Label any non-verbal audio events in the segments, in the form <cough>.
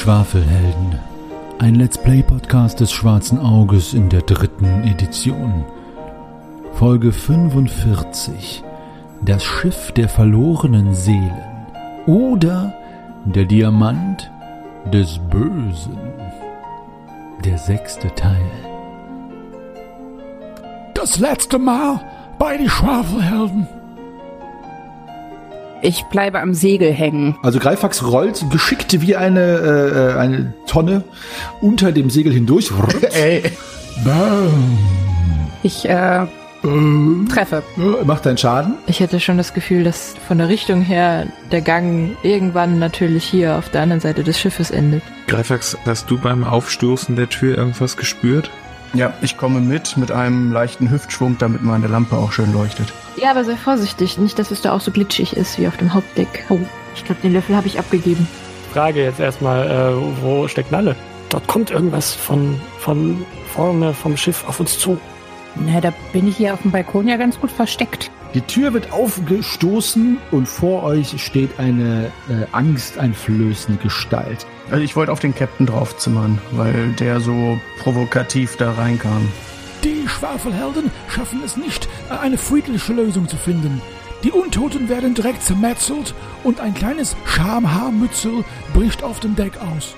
Schwafelhelden. Ein Let's Play Podcast des Schwarzen Auges in der dritten Edition. Folge 45. Das Schiff der verlorenen Seelen. Oder der Diamant des Bösen. Der sechste Teil. Das letzte Mal bei die Schwafelhelden. Ich bleibe am Segel hängen. Also Greifax rollt geschickt wie eine, äh, eine Tonne unter dem Segel hindurch. <laughs> Ey. Bam. Ich äh, Ähm. treffe. Macht deinen Schaden. Ich hätte schon das Gefühl, dass von der Richtung her der Gang irgendwann natürlich hier auf der anderen Seite des Schiffes endet. Greifax, hast du beim Aufstoßen der Tür irgendwas gespürt? Ja, ich komme mit, mit einem leichten Hüftschwung, damit meine Lampe auch schön leuchtet. Ja, aber sei vorsichtig, nicht, dass es da auch so glitschig ist wie auf dem Hauptdeck. Oh, ich glaube, den Löffel habe ich abgegeben. Frage jetzt erstmal, äh, wo steckt Nalle? Dort kommt irgendwas von, von vorne vom Schiff auf uns zu. Na, da bin ich hier auf dem Balkon ja ganz gut versteckt. Die Tür wird aufgestoßen und vor euch steht eine äh, angsteinflößende Gestalt. Also ich wollte auf den Captain draufzimmern, weil der so provokativ da reinkam. Die Schwafelhelden schaffen es nicht, eine friedliche Lösung zu finden. Die Untoten werden direkt zermetzelt und ein kleines Schamhaarmützel bricht auf dem Deck aus.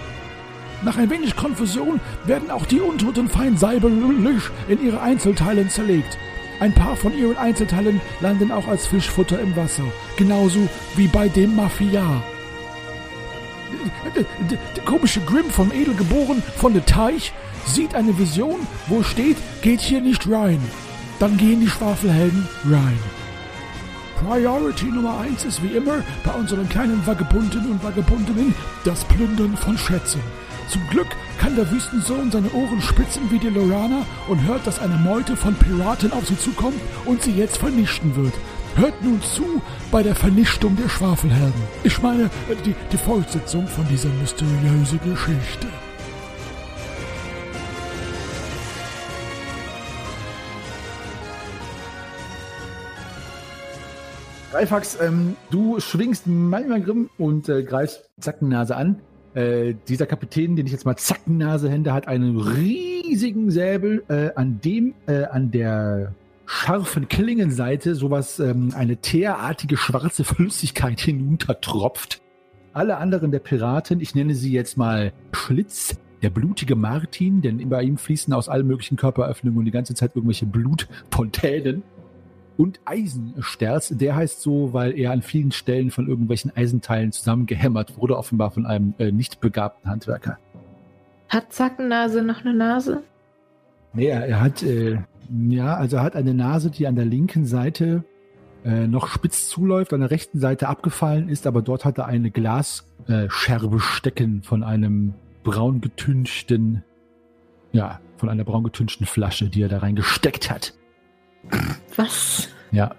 Nach ein wenig Konfusion werden auch die Untoten fein säuberlich in ihre Einzelteilen zerlegt. Ein paar von ihren Einzelteilen landen auch als Fischfutter im Wasser, genauso wie bei dem Mafia. Der, komische Grimm vom Edelgeboren von der Teich sieht eine Vision, wo steht, geht hier nicht rein. Dann gehen die Schwafelhelden rein. Priority Nummer eins ist wie immer bei unseren kleinen Vagabunden und Vagabundinnen das Plündern von Schätzen. Zum Glück kann der Wüstensohn seine Ohren spitzen wie die Lorana und hört, dass eine Meute von Piraten auf sie zukommt und sie jetzt vernichten wird. Hört nun zu bei der Vernichtung der Schwafelhelden. Ich meine, äh, die, die Fortsetzung von dieser mysteriösen Geschichte. Greifax, ähm, du schwingst Malmagrim und äh, greifst Zackennase an. Äh, dieser Kapitän, den ich jetzt mal Zackennase hände, hat einen riesigen Säbel, äh, an dem äh, an der scharfen Klingenseite sowas, ähm, eine teerartige schwarze Flüssigkeit <laughs> hinuntertropft. Alle anderen der Piraten, ich nenne sie jetzt mal Schlitz, der blutige Martin, denn bei ihm fließen aus allen möglichen Körperöffnungen die ganze Zeit irgendwelche Blutfontänen. Und Eisensterz, der heißt so, weil er an vielen Stellen von irgendwelchen Eisenteilen zusammengehämmert wurde, offenbar von einem äh, nicht begabten Handwerker. Hat Zackennase noch eine Nase? Nee, er, er hat, äh, ja, also er hat eine Nase, die an der linken Seite äh, noch spitz zuläuft, an der rechten Seite abgefallen ist, aber dort hat er eine Glasscherbe Scherbe stecken von einem braun getünchten, ja, von einer braun getünchten Flasche, die er da reingesteckt hat. Was? Ja.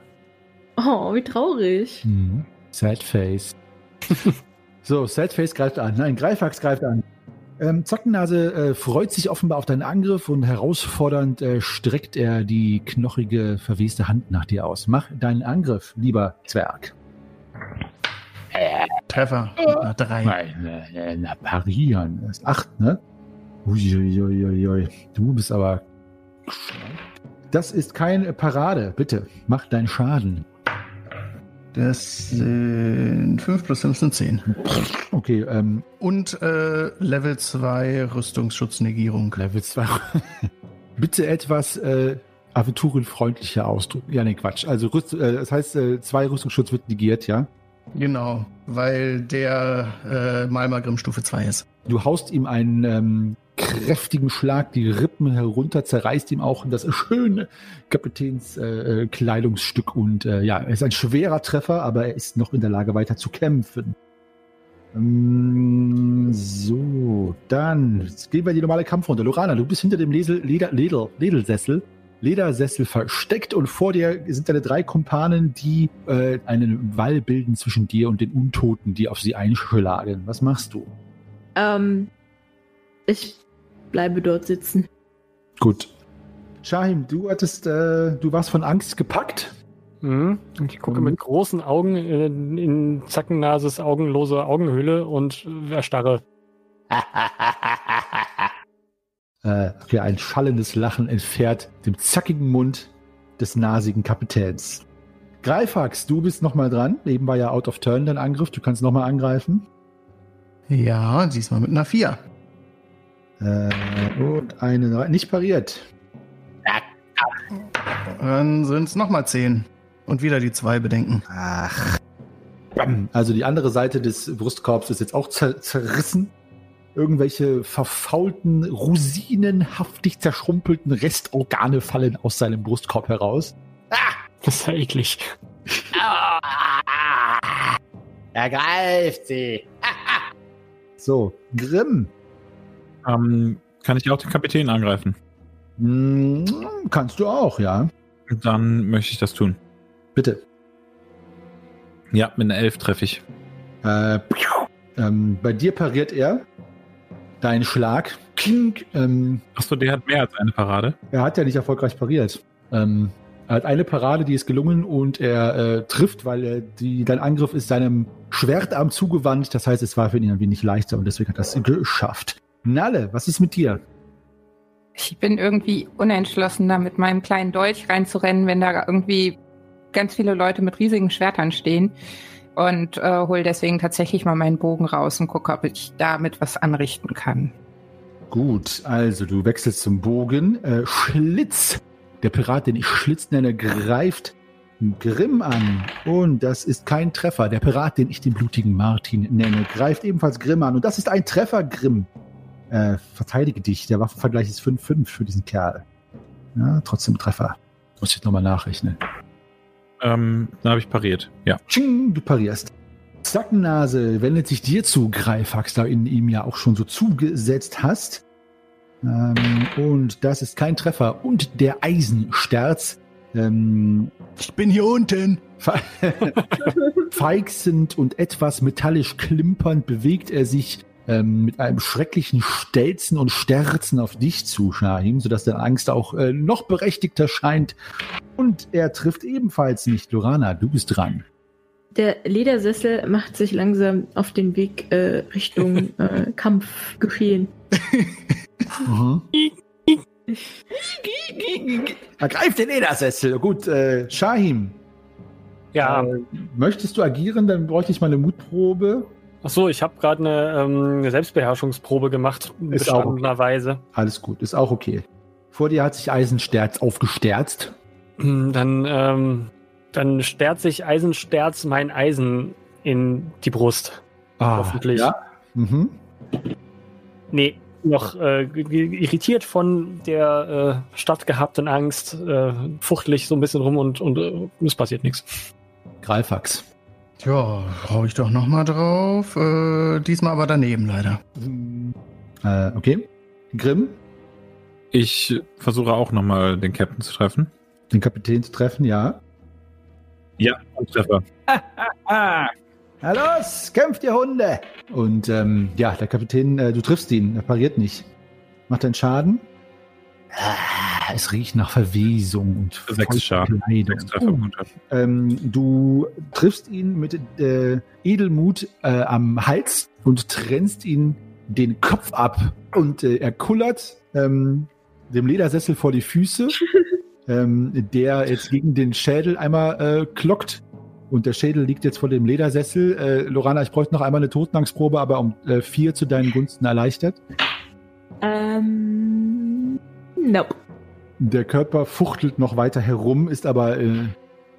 Oh, wie traurig. Mhm. Sad Face. <laughs> so, Sad Face greift an. Nein, Greifax greift an. Ähm, Zackennase äh, freut sich offenbar auf deinen Angriff und herausfordernd äh, streckt er die knochige, verweste Hand nach dir aus. Mach deinen Angriff, lieber Zwerg. Treffer. Na, drei. Nein, äh, na, parieren. Das ist acht, ne? Uiuiuiui. Du bist aber. Das ist keine Parade. Bitte, mach deinen Schaden. Das sind 5 plus 5 sind 10. Okay, ähm, Und äh, Level 2 Rüstungsschutznegierung. Level 2. <laughs> Bitte etwas äh, aventurenfreundlicher Ausdruck. Ja, nee, Quatsch. Also, Rüst, äh, das heißt, äh, zwei Rüstungsschutz wird negiert, ja? Genau, weil der äh, Malmagrim Stufe 2 ist. Du haust ihm einen ähm, kräftigen Schlag die Rippen herunter, zerreißt ihm auch das schöne Kapitänskleidungsstück äh, Kleidungsstück und äh, ja, er ist ein schwerer Treffer, aber er ist noch in der Lage weiter zu kämpfen. Ähm, so, dann gehen wir in die normale Kampfrunde. Lorana, du bist hinter dem Lesel, Leder, Leder, Ledersessel. Ledersessel versteckt und vor dir sind deine drei Kumpanen, die äh, einen Wall bilden zwischen dir und den Untoten, die auf sie einschlagen. Was machst du? Ähm, ich bleibe dort sitzen. Gut. Shahim, du hattest, äh, du warst von Angst gepackt. Mhm. Ich gucke mit großen Augen in, in Zackennases augenlose Augenhöhle und erstarre. <laughs> äh, okay, ein schallendes Lachen entfährt dem zackigen Mund des nasigen Kapitäns. Greifax, du bist nochmal dran. Eben war ja out of turn dein Angriff. Du kannst nochmal angreifen. Ja, diesmal mit einer 4. Äh, und eine nicht pariert. Dann sind es nochmal 10. Und wieder die 2 bedenken. Ach. Also die andere Seite des Brustkorbs ist jetzt auch zer zerrissen. Irgendwelche verfaulten, rosinenhaftig zerschrumpelten Restorgane fallen aus seinem Brustkorb heraus. Das ist ja eklig. Ergreift sie. so, Grimm. Ähm, kann ich auch den Kapitän angreifen? Hm, kannst du auch, ja. Dann möchte ich das tun. Bitte. Ja, mit einer Elf treffe ich. Äh, ähm, bei dir pariert er deinen Schlag. Klink, ähm, Achso, der hat mehr als eine Parade. er hat ja nicht erfolgreich pariert. Ähm, er hat eine Parade, die ist gelungen und er äh, trifft, weil er die, dein Angriff ist seinem Schwertarm zugewandt. Das heißt, es war für ihn ein wenig leichter und deswegen hat er es geschafft. Nalle, was ist mit dir? Ich bin irgendwie unentschlossen, da mit meinem kleinen Dolch reinzurennen, wenn da irgendwie ganz viele Leute mit riesigen Schwertern stehen. Und äh, hole deswegen tatsächlich mal meinen Bogen raus und gucke, ob ich damit was anrichten kann. Gut, also du wechselst zum Bogen. Äh, Schlitz. Der Pirat, den ich Schlitz nenne, greift Grimm an. Und das ist kein Treffer. Der Pirat, den ich den blutigen Martin nenne, greift ebenfalls Grimm an. Und das ist ein Treffer, Grimm. Äh, verteidige dich. Der Waffenvergleich ist 5-5 für diesen Kerl. Ja, trotzdem Treffer. Muss ich nochmal nachrechnen. Ähm, dann habe ich pariert. Ja. Tsching, du parierst. Zackennase wendet sich dir zu, Greifax, da in ihm ja auch schon so zugesetzt hast. Ähm, und das ist kein Treffer. Und der Eisensterz. Ähm, Ich bin hier unten. fe- <laughs> Feixend und etwas metallisch klimpernd bewegt er sich ähm, mit einem schrecklichen Stelzen und Sterzen auf dich zu, Shahim, sodass deine Angst auch äh, noch berechtigter scheint. Und er trifft ebenfalls nicht. Lorana, du bist dran. Der Ledersessel macht sich langsam auf den Weg äh, Richtung <laughs> äh, Kampfgeschehen. Mhm. Ergreift den Ledersessel. Gut, äh, Shahim, Ja, äh, möchtest du agieren? Dann bräuchte ich mal eine Mutprobe. Ach so, ich habe gerade eine, ähm, eine Selbstbeherrschungsprobe gemacht, Ist auch okay. bestandenerweise. Alles gut, ist auch okay. Vor dir hat sich Eisensterz aufgesterzt. Hm, Dann, ähm, dann sterzt sich Eisensterz mein Eisen in die Brust. Hoffentlich. Ja. Mhm. Nee, noch äh, irritiert von der äh, stattgehabten Angst, äh, fuchtel ich so ein bisschen rum und, und äh, es passiert nichts. Greifax. Ja, hau ich doch nochmal drauf. Äh, diesmal aber daneben leider. Äh, okay. Grimm, Ich versuche auch nochmal den Captain zu treffen. den Kapitän zu treffen, ja. Ja, ein Treffer. <laughs> Na los, kämpft ihr Hunde! Und ähm, ja, der Kapitän, äh, du triffst ihn, er pariert nicht. Macht einen Schaden. Ah, es riecht nach Verwesung und Sechs Schaden. Kleidung. Sechs Trefferpunkte. Ähm, du triffst ihn mit äh, Edelmut äh, am Hals und trennst ihn den Kopf ab. Und äh, er kullert ähm, dem Ledersessel vor die Füße, <laughs> ähm, der jetzt gegen den Schädel einmal äh, klockt. Und der Schädel liegt jetzt vor dem Ledersessel. Äh, Lorana, ich bräuchte noch einmal eine Totenangstprobe, aber um äh, vier zu deinen Gunsten erleichtert. Ähm, nope. Der Körper fuchtelt noch weiter herum, ist aber äh,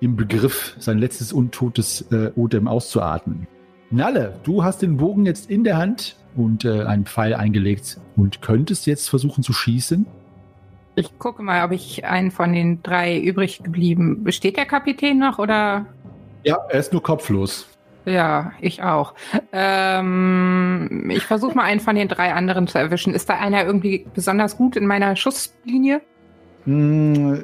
im Begriff, sein letztes untotes äh, Odem auszuatmen. Nalle, du hast den Bogen jetzt in der Hand und äh, einen Pfeil eingelegt und könntest jetzt versuchen zu schießen. Ich gucke mal, ob ich einen von den drei übrig geblieben. Besteht der Kapitän noch oder? Ja, er ist nur kopflos. Ja, ich auch. Ähm, ich versuche mal einen von den drei anderen zu erwischen. Ist da einer irgendwie besonders gut in meiner Schusslinie? Mm,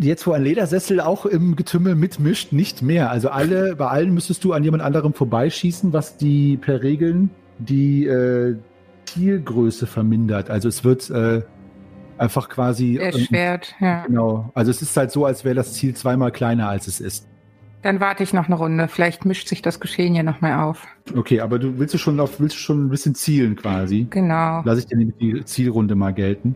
Jetzt, wo ein Ledersessel auch im Getümmel mitmischt, nicht mehr. Also alle, bei allen müsstest du an jemand anderem vorbeischießen, was die per Regeln die äh, Zielgröße vermindert. Also es wird äh, einfach quasi. ähm, Erschwert, ja. Genau. Also es ist halt so, als wäre das Ziel zweimal kleiner, als es ist. Dann warte ich noch eine Runde. Vielleicht mischt sich das Geschehen ja noch mal auf. Okay, aber du willst du schon auf, willst du schon ein bisschen zielen quasi? Genau. Lass ich dir nämlich die Zielrunde mal gelten.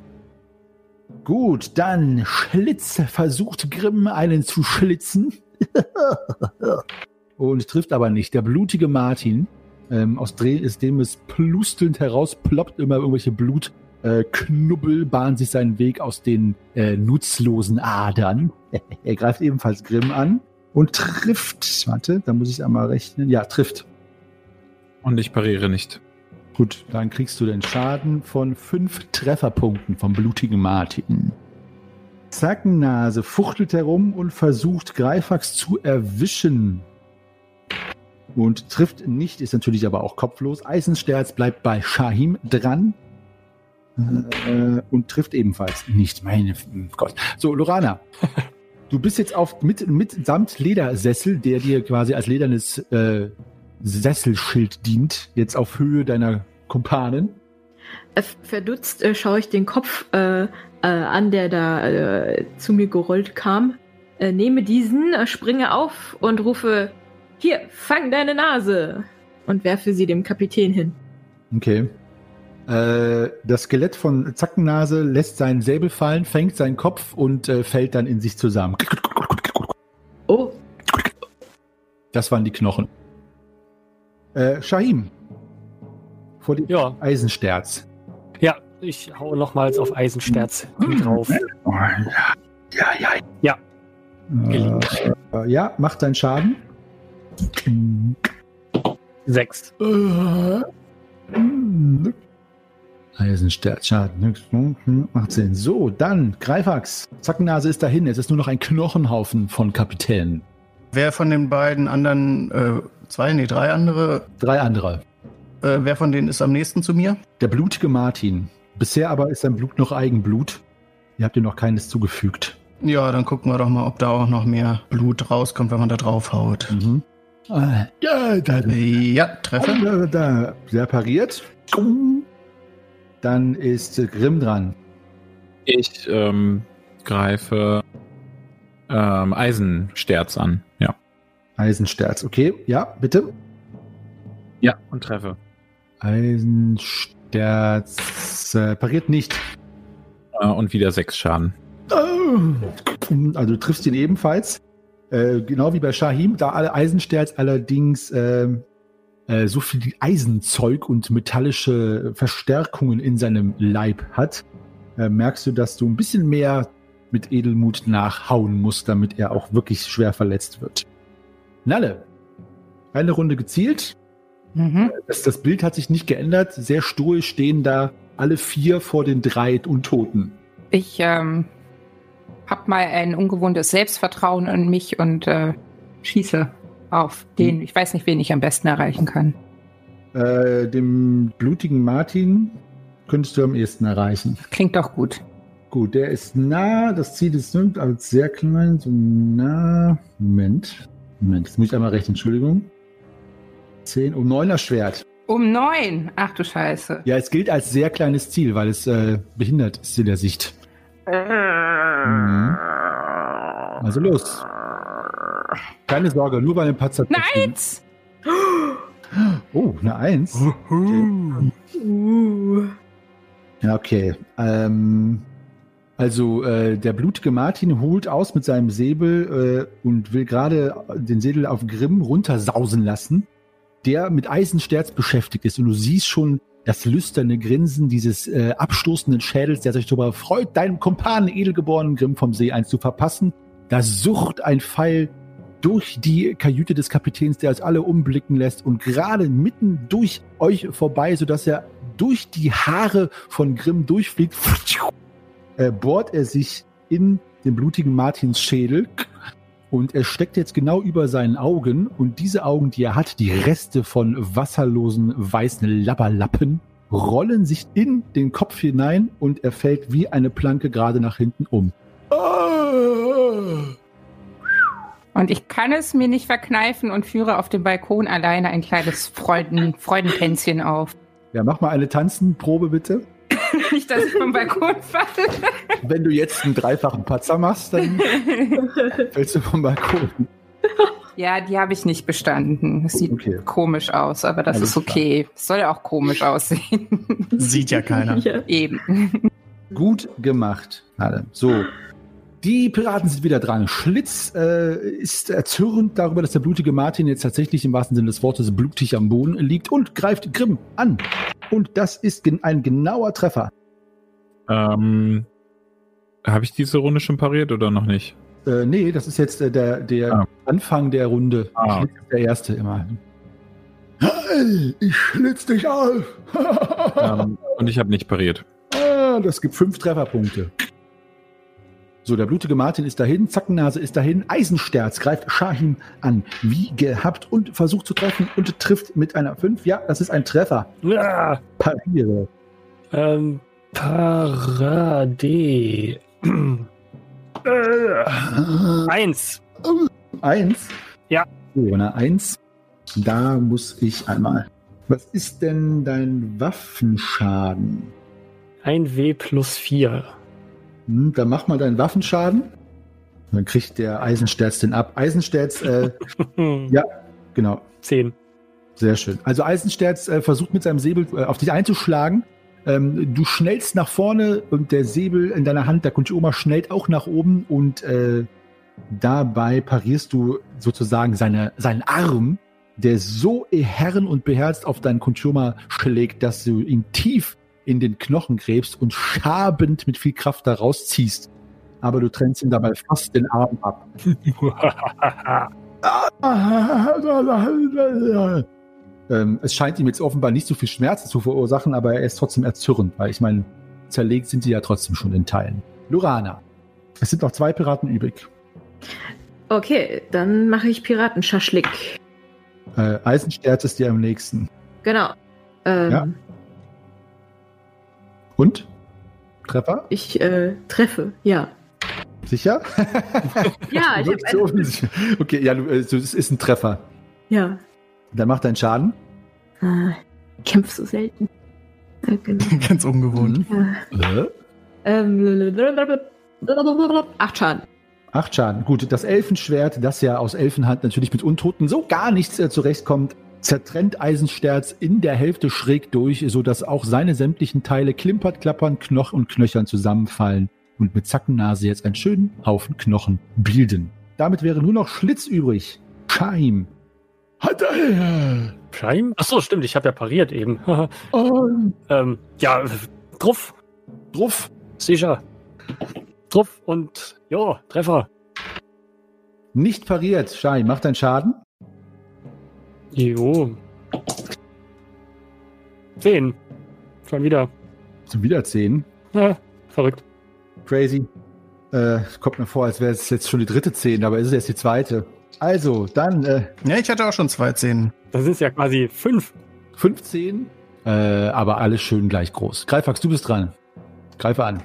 Gut, dann Schlitz versucht Grimm einen zu schlitzen. <laughs> Und trifft aber nicht. Der blutige Martin, ähm, aus Dreh ist dem es plustelnd herausploppt, immer irgendwelche Blutknubbel, äh, bahnen sich seinen Weg aus den äh, nutzlosen Adern. <laughs> er greift ebenfalls Grimm an und trifft. Warte, da muss ich einmal rechnen. Ja, trifft. Und ich pariere nicht. Gut, dann kriegst du den Schaden von fünf Trefferpunkten vom blutigen Martin. Zackennase fuchtelt herum und versucht Greifax zu erwischen. Und trifft nicht, ist natürlich aber auch kopflos. Eisensterz bleibt bei Shahim dran. Äh, und trifft ebenfalls nicht. Meine Gott. So, Lorana. <laughs> Du bist jetzt auf mit, mit samt Ledersessel, der dir quasi als ledernes äh, Sesselschild dient, jetzt auf Höhe deiner Kumpanen. Äh, Verdutzt äh, schaue ich den Kopf äh, äh, an, der da äh, zu mir gerollt kam. Äh, nehme diesen, springe auf und rufe: Hier, fang deine Nase! Und werfe sie dem Kapitän hin. Okay. Das Skelett von Zackennase lässt seinen Säbel fallen, fängt seinen Kopf und fällt dann in sich zusammen. Oh, Das waren die Knochen. Äh, Shahim. Vor dem Ja. Eisensterz. Ja, ich hau nochmals auf Eisensterz drauf. Ja, ja. Ja. Gelingt. Äh, ja, macht deinen Schaden. Sechs. Eisensterz, Schaden. ne? Macht Sinn. So, dann, Greifax. Zackennase ist dahin. Es ist nur noch ein Knochenhaufen von Kapitänen. Wer von den beiden anderen, äh, zwei, nee, drei andere, Drei andere. Äh, wer von denen ist am nächsten zu mir? Der blutige Martin. Bisher aber ist sein Blut noch Eigenblut. Ihr habt ihm noch keines zugefügt. Ja, dann gucken wir doch mal, ob da auch noch mehr Blut rauskommt, wenn man da drauf haut. Mhm. Äh, ja, da, Ja, Treffer. da, da. Der pariert. Dann ist äh, Grimm dran. Ich ähm, greife ähm, Eisensterz an. Ja. Eisensterz. Okay, ja, bitte. Ja. Und treffe. Eisensterz äh, pariert nicht. Äh, und wieder sechs Schaden. Also du triffst ihn ebenfalls. Äh, genau wie bei Shahim, da alle Eisensterz allerdings ähm, äh, so viel Eisenzeug und metallische Verstärkungen in seinem Leib hat, äh, merkst du, dass du ein bisschen mehr mit Edelmut nachhauen musst, damit er auch wirklich schwer verletzt wird. Nalle, eine Runde gezielt. Mhm. Das, das Bild hat sich nicht geändert. Sehr stoisch stehen da alle vier vor den drei Untoten. Ich ähm, hab mal ein ungewohntes Selbstvertrauen in mich und äh, schieße auf den. Ich weiß nicht, wen ich am besten erreichen kann. Äh, dem blutigen Martin könntest du am ehesten erreichen. Klingt doch gut. Gut, der ist nah. Das Ziel ist nimmt als sehr klein. So nah. Moment. Moment, jetzt muss ich einmal rechnen. Entschuldigung. 10 um 9er Schwert. Um neun. Ach du Scheiße. Ja, es gilt als sehr kleines Ziel, weil es äh, behindert ist in der Sicht. Mhm. Also los. Keine Sorge, nur bei einem Patzer. Nein! Oh, eine Eins. Okay. Ja, okay. Ähm, also äh, der blutige Martin holt aus mit seinem Säbel äh, und will gerade den Säbel auf Grimm runtersausen lassen, der mit Eisensterz beschäftigt ist. Und du siehst schon das lüsterne Grinsen dieses äh, abstoßenden Schädels, der sich darüber freut, deinem Kumpanen edelgeborenen Grimm vom See eins zu verpassen. Da sucht ein Pfeil durch die Kajüte des Kapitäns, der uns alle umblicken lässt und gerade mitten durch euch vorbei, sodass er durch die Haare von Grimm durchfliegt, äh, bohrt er sich in den blutigen Martins Schädel und er steckt jetzt genau über seinen Augen und diese Augen, die er hat, die Reste von wasserlosen weißen Labberlappen, rollen sich in den Kopf hinein und er fällt wie eine Planke gerade nach hinten um. Und ich kann es mir nicht verkneifen und führe auf dem Balkon alleine ein kleines Freuden Freudentänzchen auf. Ja, mach mal eine Tanzenprobe bitte. <laughs> nicht, dass ich vom Balkon falle. Wenn du jetzt einen dreifachen Patzer machst, dann <laughs> fällst du vom Balkon. Ja, die habe ich nicht bestanden. Das sieht Okay. komisch aus, aber das Alles ist okay. Es soll ja auch komisch aussehen. Sieht ja keiner. <laughs> Ja. Eben. Gut gemacht, alle. So. Die Piraten sind wieder dran. Schlitz äh, ist erzürnt darüber, dass der blutige Martin jetzt tatsächlich im wahrsten Sinne des Wortes blutig am Boden liegt und greift Grimm an. Und das ist ein genauer Treffer. Ähm, Habe ich diese Runde schon pariert oder noch nicht? Äh, nee, das ist jetzt äh, der, der Ah. Anfang der Runde. Ah. Der erste immer. Hey, ich schlitz dich auf. <laughs> ähm, und ich habe nicht pariert. Ah, das gibt fünf Trefferpunkte. So, der blutige Martin ist dahin, Zackennase ist dahin, Eisensterz greift Shahim an, wie gehabt und versucht zu treffen und trifft mit einer 5. Ja, das ist ein Treffer. Ja, Pariere. ähm, Parade. äh, <clears throat> eins. Eins. Ja. So, eine Eins. Da muss ich einmal. Was ist denn dein Waffenschaden? Ein W plus vier. Hm, dann mach mal deinen Waffenschaden. Dann kriegt der Eisensterz den ab. Eisensterz, äh, <laughs> Ja. genau, Zehn. Sehr schön. Also Eisensterz äh, versucht mit seinem Säbel äh, auf dich einzuschlagen. Ähm, du schnellst nach vorne und der Säbel in deiner Hand, der Kunchioma, schnellt auch nach oben und äh, dabei parierst du sozusagen seine, seinen Arm, der so eherren und beherzt auf deinen Kunchioma schlägt, dass du ihn tief in den Knochen gräbst und schabend mit viel Kraft da rausziehst. Aber du trennst ihm dabei fast den Arm ab. <laughs> Ähm, es scheint ihm jetzt offenbar nicht so viel Schmerzen zu verursachen, aber er ist trotzdem erzürnt, weil ich meine, zerlegt sind sie ja trotzdem schon in Teilen. Lorana, es sind noch zwei Piraten übrig. Okay, dann mache ich Piratenschaschlik. Äh, Eisensterz ist dir am nächsten. Genau. Ähm, Ja. Und? Treffer? Ich äh, treffe, ja. Sicher? <laughs> Ja, ich so offensichtlich. okay, ja, du, äh, es ist ein Treffer. Ja. Dann macht deinen Schaden. Ah, ich kämpf so selten. Äh, genau. <laughs> Ganz ungewohnt. Ja. Äh? Ähm, acht Schaden. Acht Schaden. Gut, das Elfenschwert, das ja aus Elfenhand natürlich mit Untoten so gar nichts äh, zurechtkommt, zertrennt Eisensterz in der Hälfte schräg durch, sodass auch seine sämtlichen Teile klimpert, klappern, Knoch und Knöchern zusammenfallen und mit Zackennase jetzt einen schönen Haufen Knochen bilden. Damit wäre nur noch Schlitz übrig. Scheim. Hat er. Scheim? Achso, stimmt, ich habe ja pariert eben. <laughs> ähm, ja, Truff, Druff. sicher. Truff und ja, Treffer. Nicht pariert. Scheim, macht deinen Schaden. Jo. Zehn. Schon wieder. Zum Wiederzählen. Ja, verrückt. Crazy. Äh, kommt mir vor, als wäre es jetzt schon die dritte Zehn, aber es ist jetzt die zweite. Also, dann äh, Ja, ich hatte auch schon zwei Zähne. Das sind ja quasi fünf. 15, äh, aber alles schön gleich groß. Greifax, du bist dran. Greife an.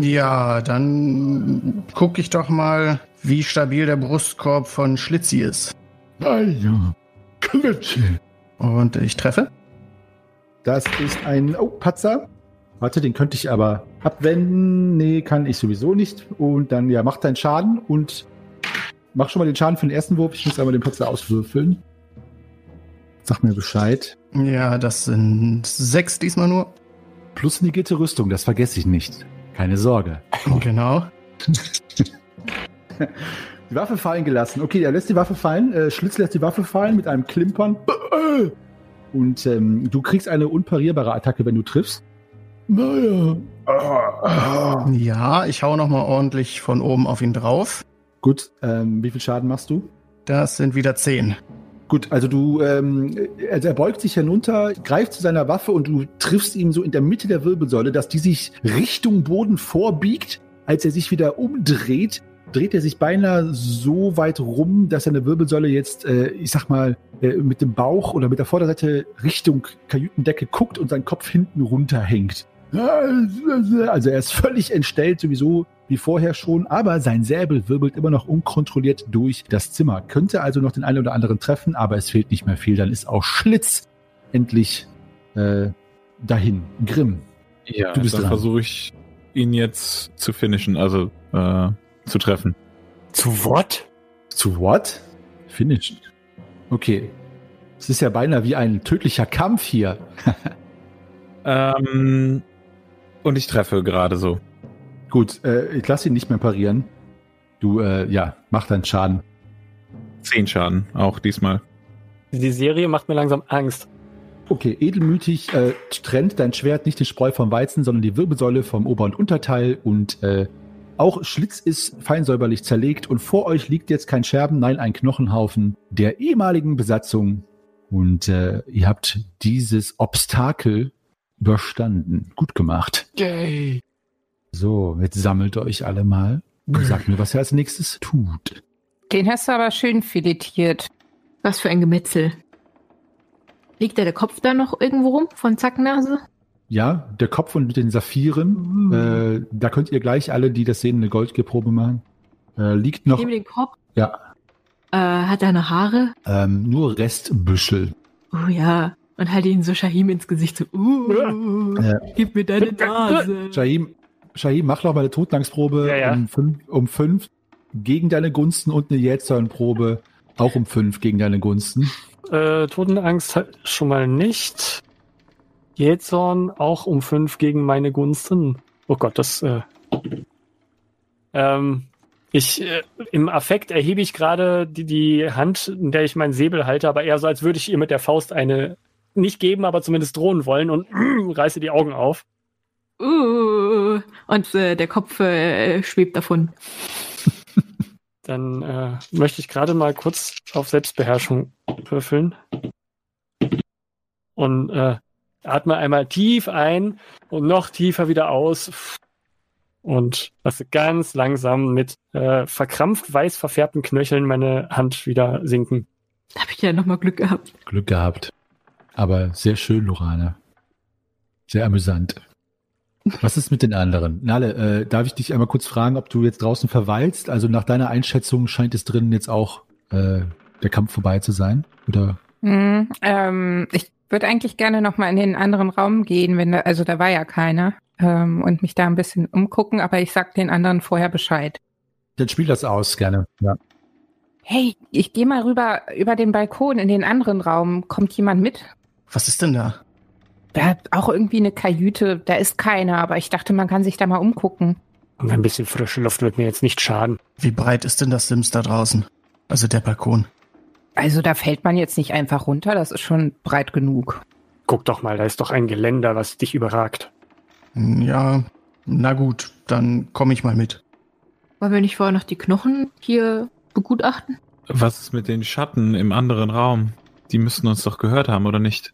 Ja, dann gucke ich doch mal, wie stabil der Brustkorb von Schlitzi ist. Und ich treffe. Das ist ein oh, Patzer. Warte, den könnte ich aber abwenden. Nee, kann ich sowieso nicht. Und dann, ja, mach deinen Schaden und mach schon mal den Schaden für den ersten Wurf. Ich muss einmal den Patzer auswürfeln. Sag mir Bescheid. Ja, das sind sechs diesmal nur. Plus negierte Rüstung, das vergesse ich nicht. Keine Sorge. Genau. <laughs> Die Waffe fallen gelassen. Okay, er lässt die Waffe fallen. Äh, Schlitz lässt die Waffe fallen mit einem Klimpern. Und ähm, du kriegst eine unparierbare Attacke, wenn du triffst. Naja. Ja, ich hau noch mal ordentlich von oben auf ihn drauf. Gut, ähm, wie viel Schaden machst du? Das sind wieder zehn. Gut, also du, ähm, also er beugt sich hinunter, greift zu seiner Waffe und du triffst ihn so in der Mitte der Wirbelsäule, dass die sich Richtung Boden vorbiegt. Als er sich wieder umdreht, dreht er sich beinahe so weit rum, dass seine Wirbelsäule jetzt, äh, ich sag mal, äh, mit dem Bauch oder mit der Vorderseite Richtung Kajütendecke guckt und sein Kopf hinten runterhängt. Also er ist völlig entstellt, sowieso wie vorher schon, aber sein Säbel wirbelt immer noch unkontrolliert durch das Zimmer. Könnte also noch den einen oder anderen treffen, aber es fehlt nicht mehr viel. Dann ist auch Schlitz endlich äh, dahin. Grimm. Ja, Du bist dann versuche ich ihn jetzt zu finishen, also äh, zu treffen. Zu what? Zu what? Finished. Okay. Es ist ja beinahe wie ein tödlicher Kampf hier. <laughs> Ähm, und ich treffe gerade so. Gut, äh, ich lasse ihn nicht mehr parieren. Du, äh, ja, mach deinen Schaden. Zehn Schaden, auch diesmal. Die Serie macht mir langsam Angst. Okay, edelmütig äh, trennt dein Schwert nicht den Spreu vom Weizen, sondern die Wirbelsäule vom Ober- und Unterteil und äh, auch Schlitz ist feinsäuberlich zerlegt und vor euch liegt jetzt kein Scherben, nein, ein Knochenhaufen der ehemaligen Besatzung und äh, ihr habt dieses Obstakel überstanden. Gut gemacht. Yay. So, jetzt sammelt euch alle mal und sagt mir, was ihr als nächstes tut. Den hast du aber schön filetiert. Was für ein Gemetzel. Liegt da der Kopf da noch irgendwo rum von Zacknase? Ja, der Kopf und mit den Saphiren, äh, da könnt ihr gleich alle, die das sehen, eine Goldgierprobe machen. Äh, liegt noch Neben den Kopf? Ja. Äh, hat er noch Haare? ähm, nur Restbüschel. Oh ja. Und halte ihn so Shahim ins Gesicht so, uh, Ja. gib mir deine Nase. Shahim, Shahim, mach noch mal eine Totlangsprobe Ja, ja. Um, fünf, um fünf gegen deine Gunsten und eine Jähzornprobe auch um fünf gegen deine Gunsten. Äh, Totenangst halt schon mal nicht. Jähzorn auch um fünf gegen meine Gunsten. Oh Gott, das. Äh, ähm, ich äh, im Affekt erhebe ich gerade die, die Hand, in der ich meinen Säbel halte, aber eher so, als würde ich ihr mit der Faust eine nicht geben, aber zumindest drohen wollen und <clears throat> reiße die Augen auf. Uh, und äh, der Kopf äh, schwebt davon. <laughs> Dann äh, möchte ich gerade mal kurz auf Selbstbeherrschung würfeln. Und äh, atme einmal tief ein und noch tiefer wieder aus. Und lasse ganz langsam mit äh, verkrampft weiß verfärbten Knöcheln meine Hand wieder sinken. Da habe ich ja nochmal Glück gehabt. Glück gehabt. Aber sehr schön, Lorana. Sehr amüsant. Was ist mit den anderen? Nale, äh, darf ich dich einmal kurz fragen, ob du jetzt draußen verweilst? Also nach deiner Einschätzung scheint es drinnen jetzt auch äh, der Kampf vorbei zu sein? Oder? Hm, ähm, ich würde eigentlich gerne noch mal in den anderen Raum gehen, wenn da, also da war ja keiner, ähm, und mich da ein bisschen umgucken, aber ich sag den anderen vorher Bescheid. Dann spiel das aus, gerne. Ja. Hey, ich gehe mal rüber über den Balkon in den anderen Raum. Kommt jemand mit? Was ist denn da? Da hat auch irgendwie eine Kajüte. Da ist keiner, aber ich dachte, man kann sich da mal umgucken. Und ein bisschen frische Luft wird mir jetzt nicht schaden. Wie breit ist denn das Sims da draußen? Also der Balkon. Also da fällt man jetzt nicht einfach runter. Das ist schon breit genug. Guck doch mal, da ist doch ein Geländer, was dich überragt. Hm, Ja, na gut, dann komme ich mal mit. Wollen wir nicht vorher noch die Knochen hier begutachten? Was ist mit den Schatten im anderen Raum? Die müssten uns doch gehört haben, oder nicht?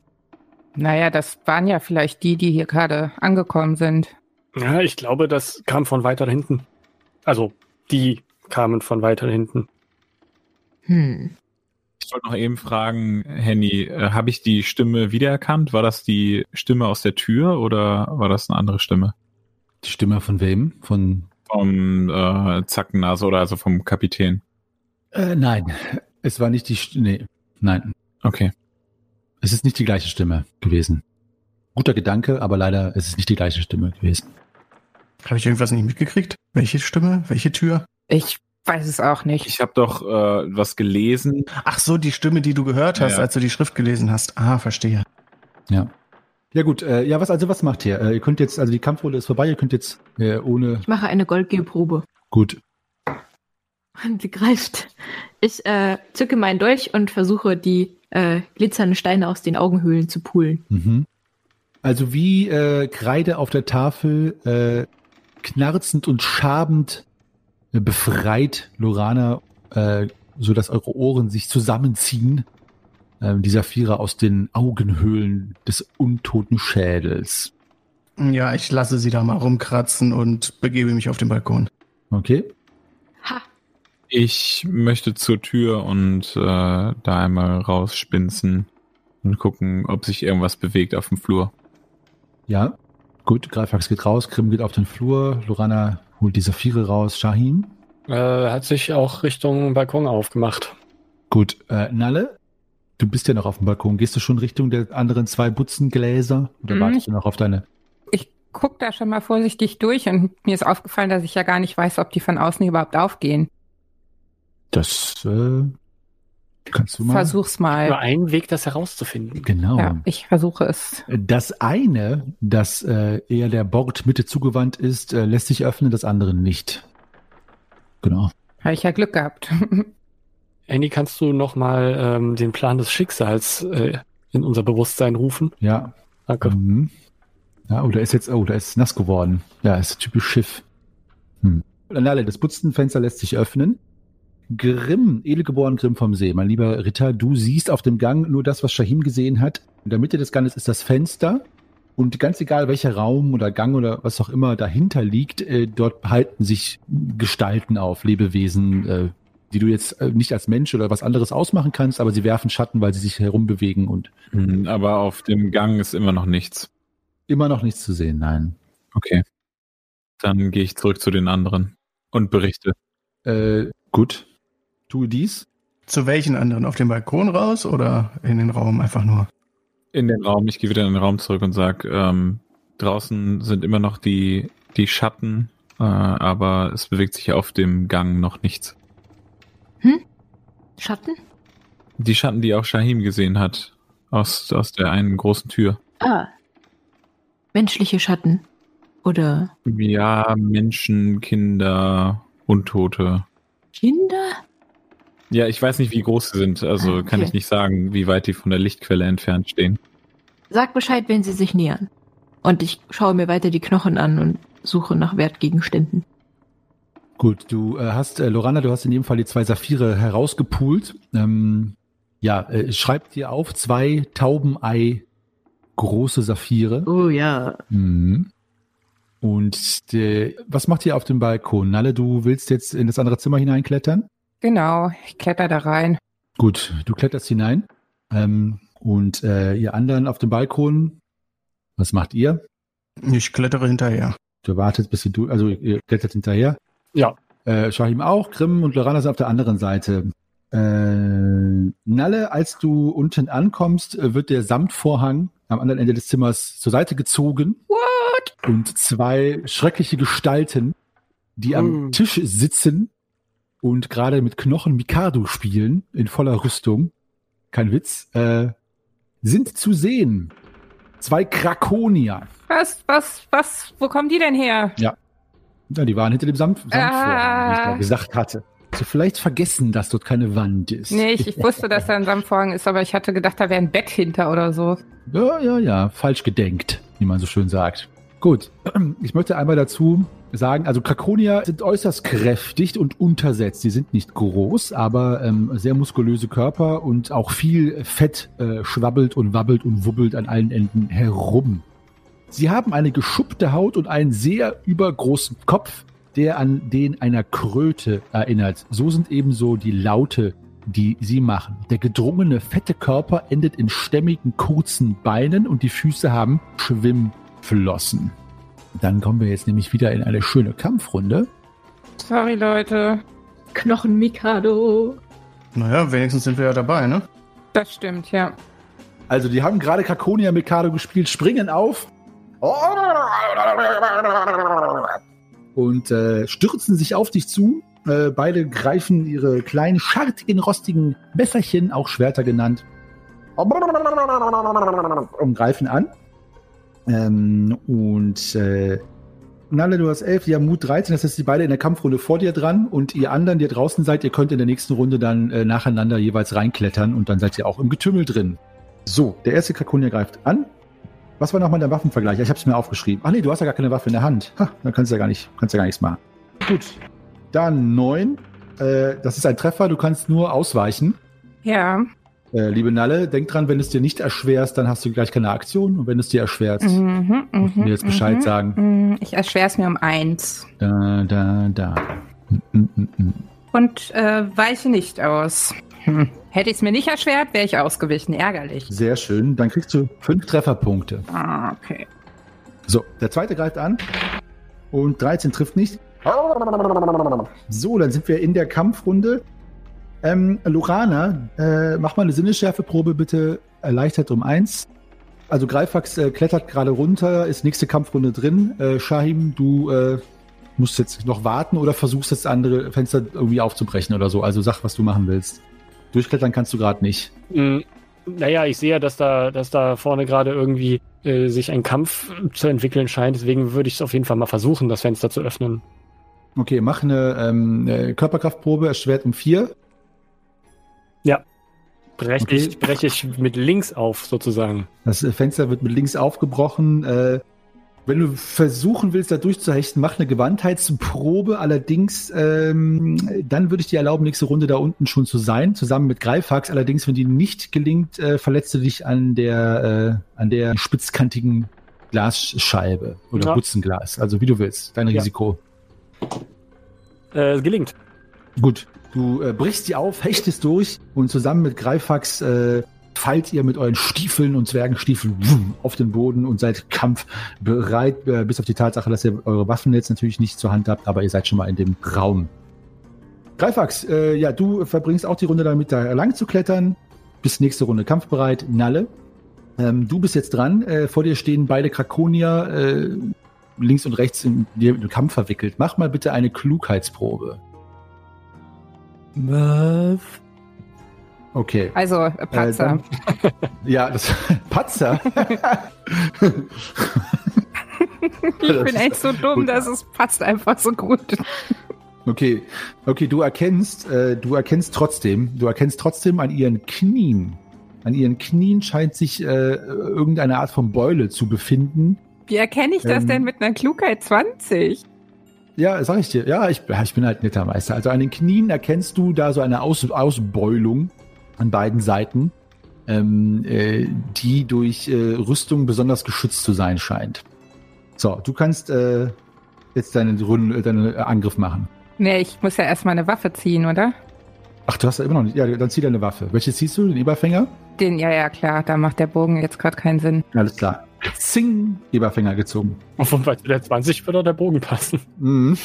Naja, das waren ja vielleicht die, die hier gerade angekommen sind. Ja, ich glaube, das kam von weiter hinten. Also, die kamen von weiter hinten. Hm. Ich wollte noch eben fragen, Henny, äh, habe ich die Stimme wiedererkannt? War das die Stimme aus der Tür oder war das eine andere Stimme? Die Stimme von wem? Von Vom äh, Zackennase oder also vom Kapitän? äh, nein, es war nicht die St nee, nein. Okay. Es ist nicht die gleiche Stimme gewesen. Guter Gedanke, aber leider ist es nicht die gleiche Stimme gewesen. Habe ich irgendwas nicht mitgekriegt? Welche Stimme? Welche Tür? Ich weiß es auch nicht. Ich habe doch äh, was gelesen. Ach so, die Stimme, die du gehört hast, Ja. als du die Schrift gelesen hast. Ah, verstehe. Ja. Ja gut, äh, ja, was also was macht ihr? Äh, ihr könnt jetzt, also die Kampfrunde ist vorbei, ihr könnt jetzt äh, ohne Ich mache eine Goldgehprobe. gut. Und sie greift. Ich äh, zücke meinen Dolch und versuche, die äh, glitzernden Steine aus den Augenhöhlen zu poolen. Mhm. Also wie äh, Kreide auf der Tafel, äh, knarzend und schabend befreit Lorana, äh, so dass eure Ohren sich zusammenziehen. Äh, die Saphira aus den Augenhöhlen des untoten Schädels. Ja, ich lasse sie da mal rumkratzen und begebe mich auf den Balkon. Okay. Ha! Ich möchte zur Tür und äh, da einmal rausspinzen und gucken, ob sich irgendwas bewegt auf dem Flur. Ja. Gut, Greifax geht raus, Krim geht auf den Flur, Lorana holt die Saphire raus, Shahin. Äh, hat sich auch Richtung Balkon aufgemacht. Gut, äh, Nalle, du bist ja noch auf dem Balkon. Gehst du schon Richtung der anderen zwei Butzengläser oder Mhm. wartest du noch auf deine? Ich guck da schon mal vorsichtig durch und mir ist aufgefallen, dass ich ja gar nicht weiß, ob die von außen überhaupt aufgehen. Das äh, kannst du mal. Versuch's mal. Nur ein Weg, das herauszufinden. Genau. Ja, ich versuche es. Das eine, das äh, eher der Bordmitte zugewandt ist, äh, lässt sich öffnen, das andere nicht. Genau. Habe ich ja Glück gehabt. <laughs> Andy, kannst du nochmal ähm, den Plan des Schicksals äh, in unser Bewusstsein rufen? Ja. Danke. Mhm. Ja, oh, da ist jetzt, oh, da ist nass geworden. Ja, ist typisch Schiff. Hm. Alle, das Butzenfenster lässt sich öffnen. Grimm, edelgeboren Grimm vom See, mein lieber Ritter, du siehst auf dem Gang nur das, was Shahim gesehen hat. In der Mitte des Ganges ist das Fenster. Und ganz egal, welcher Raum oder Gang oder was auch immer dahinter liegt, äh, dort halten sich Gestalten auf, Lebewesen, äh, die du jetzt äh, nicht als Mensch oder was anderes ausmachen kannst, aber sie werfen Schatten, weil sie sich herumbewegen und Hm, Aber auf dem Gang ist immer noch nichts. immer noch nichts zu sehen, nein. Okay. Dann gehe ich zurück zu den anderen und berichte. Äh, gut. Tu dies. Zu welchen anderen? Auf den Balkon raus oder in den Raum einfach nur? In den Raum, ich gehe wieder in den Raum zurück und sag, ähm, draußen sind immer noch die, die Schatten, äh, aber es bewegt sich auf dem Gang noch nichts. Schatten? Die Schatten, die auch Shahim gesehen hat, aus, aus der einen großen Tür. Ah. Menschliche Schatten. Oder Ja, Menschen, Kinder, Untote. Kinder? Ja, ich weiß nicht, wie groß sie sind, also Ah, kann okay. ich nicht sagen, wie weit die von der Lichtquelle entfernt stehen. Sag Bescheid, wenn sie sich nähern. Und ich schaue mir weiter die Knochen an und suche nach Wertgegenständen. Gut, du äh, hast, äh, Lorana, du hast in jedem Fall die zwei Saphire herausgepult. Ähm, ja, äh, schreib dir auf, zwei Taubenei große Saphire. Oh ja. Mhm. Und äh, was macht ihr auf dem Balkon? Nalle, du willst jetzt in das andere Zimmer hineinklettern? Genau, ich kletter da rein. Gut, du kletterst hinein. Ähm, und äh, ihr anderen auf dem Balkon, was macht ihr? Ich klettere hinterher. Du wartet, bis sie du, also ihr klettert hinterher. Ja. Äh, Shahim auch, Grimm und Lorana sind auf der anderen Seite. Äh, Nalle, als du unten ankommst, äh, wird der Samtvorhang am anderen Ende des Zimmers zur Seite gezogen. What? Und zwei schreckliche Gestalten, die am Mm. Tisch sitzen und gerade mit Knochen Mikado spielen, in voller Rüstung, kein Witz, äh, sind zu sehen. Zwei Krakonier. Was, was, was, wo kommen die denn her? Ja, die waren hinter dem Samt Samtvorhang, wie ich Ah. da gesagt hatte. Du vielleicht vergessen, dass dort keine Wand ist? Nee, ich, ich wusste, dass da ein Samtvorhang ist, aber ich hatte gedacht, da wäre ein Bett hinter oder so. Ja, ja, ja, falsch gedenkt, wie man so schön sagt. Gut, ich möchte einmal dazu sagen, also Krakonier sind äußerst kräftig und untersetzt. Sie sind nicht groß, aber ähm, sehr muskulöse Körper und auch viel Fett äh, schwabbelt und wabbelt und wubbelt an allen Enden herum. Sie haben eine geschuppte Haut und einen sehr übergroßen Kopf, der an den einer Kröte erinnert. So sind ebenso die Laute, die sie machen. Der gedrungene, fette Körper endet in stämmigen, kurzen Beinen und die Füße haben Schwimmflossen. Dann kommen wir jetzt nämlich wieder in eine schöne Kampfrunde. Sorry, Leute. Knochen Mikado. Naja, wenigstens sind wir ja dabei, ne? Das stimmt, ja. Also, die haben gerade Kakonia Mikado gespielt, springen auf und äh, stürzen sich auf dich zu. Äh, beide greifen ihre kleinen, schartigen, rostigen Messerchen, auch Schwerter genannt, und greifen an. Ähm, und äh, Nalle, du hast 11, die haben Mut 13, das heißt, die beide in der Kampfrunde vor dir dran und ihr anderen, die draußen seid, ihr könnt in der nächsten Runde dann äh, nacheinander jeweils reinklettern und dann seid ihr auch im Getümmel drin. So, der erste Krakonia greift an. Was war nochmal der Waffenvergleich? Ich habe es mir aufgeschrieben. Ach nee, du hast ja gar keine Waffe in der Hand. Ha, dann kannst du ja gar nicht, kannst ja gar nichts machen. Gut. Dann neun. Äh, das ist ein Treffer, du kannst nur ausweichen. Ja. Äh, liebe Nalle, denk dran, wenn es dir nicht erschwerst, dann hast du gleich keine Aktion. Und wenn es dir erschwert, Mhm, musst du mhm, mir jetzt Bescheid mhm. sagen. Mm, Ich erschwere es mir um eins. Da, da, da. Mm, mm, mm. Und äh, weiche nicht aus. Hm. Hätte ich es mir nicht erschwert, wäre ich ausgewichen. Ärgerlich. Sehr schön. Dann kriegst du fünf Trefferpunkte. Ah, okay. So, der zweite greift an. Und 13 trifft nicht. So, dann sind wir in der Kampfrunde. Ähm, Lorana, äh, mach mal eine Sinnesschärfeprobe bitte. Erleichtert um eins. Also Greifax äh, klettert gerade runter, ist nächste Kampfrunde drin. Äh, Shahim, du äh, musst jetzt noch warten oder versuchst das andere Fenster irgendwie aufzubrechen oder so. Also sag, was du machen willst. Durchklettern kannst du gerade nicht. Mm, Naja, ich sehe ja, dass da, dass da vorne gerade irgendwie äh, sich ein Kampf zu entwickeln scheint. Deswegen würde ich es auf jeden Fall mal versuchen, das Fenster zu öffnen. Okay, mach eine, ähm, eine Körperkraftprobe, erschwert um vier. Breche Okay. ich, breche ich mit links auf, sozusagen. Das äh, Fenster wird mit links aufgebrochen. Äh, wenn du versuchen willst, da durchzuhechten, mach eine Gewandtheitsprobe. Allerdings, ähm, dann würde ich dir erlauben, nächste Runde da unten schon zu sein, zusammen mit Greifax. Allerdings, wenn die nicht gelingt, äh, verletzt du dich an der, äh, an der spitzkantigen Glasscheibe oder Ja. Butzenglas. Also wie du willst. Dein Ja. Risiko. Äh, es gelingt. Gut, du äh, brichst sie auf, hechtest durch und zusammen mit Greifax äh, fallt ihr mit euren Stiefeln und Zwergenstiefeln wumm, auf den Boden und seid kampfbereit, äh, bis auf die Tatsache, dass ihr eure Waffen jetzt natürlich nicht zur Hand habt, aber ihr seid schon mal in dem Raum. Greifax, äh, ja, du verbringst auch die Runde damit, da lang zu klettern. Bis nächste Runde kampfbereit. Nalle, ähm, du bist jetzt dran. Äh, vor dir stehen beide Krakonier äh, links und rechts in den Kampf verwickelt. Mach mal bitte eine Klugheitsprobe. Was? Okay. Also, äh, Patzer. dann- <laughs> Ja, das <laughs> Patzer. <laughs> ich bin echt so dumm, Gut. dass es passt einfach so gut. Okay, okay, du erkennst, äh, du erkennst trotzdem, du erkennst trotzdem an ihren Knien, an ihren Knien scheint sich äh, irgendeine Art von Beule zu befinden. Wie erkenne ich das Ähm. denn mit einer Klugheit 20? Ja, sag ich dir. Ja, ich, ich bin halt netter Meister. Also an den Knien erkennst du da so eine Aus, Ausbeulung an beiden Seiten, ähm, äh, die durch äh, Rüstung besonders geschützt zu sein scheint. So, du kannst äh, jetzt deinen, deinen Angriff machen. Nee, ich muss ja erstmal eine Waffe ziehen, oder? Ach, du hast ja immer noch nicht. Ja, dann zieh deine Waffe. Welche ziehst du? Den Eberfänger? Den, ja, ja, klar, da macht der Bogen jetzt gerade keinen Sinn. Alles klar. Zing! Eberfänger gezogen. Und bei der 20 würde der Bogen passen. Mhm.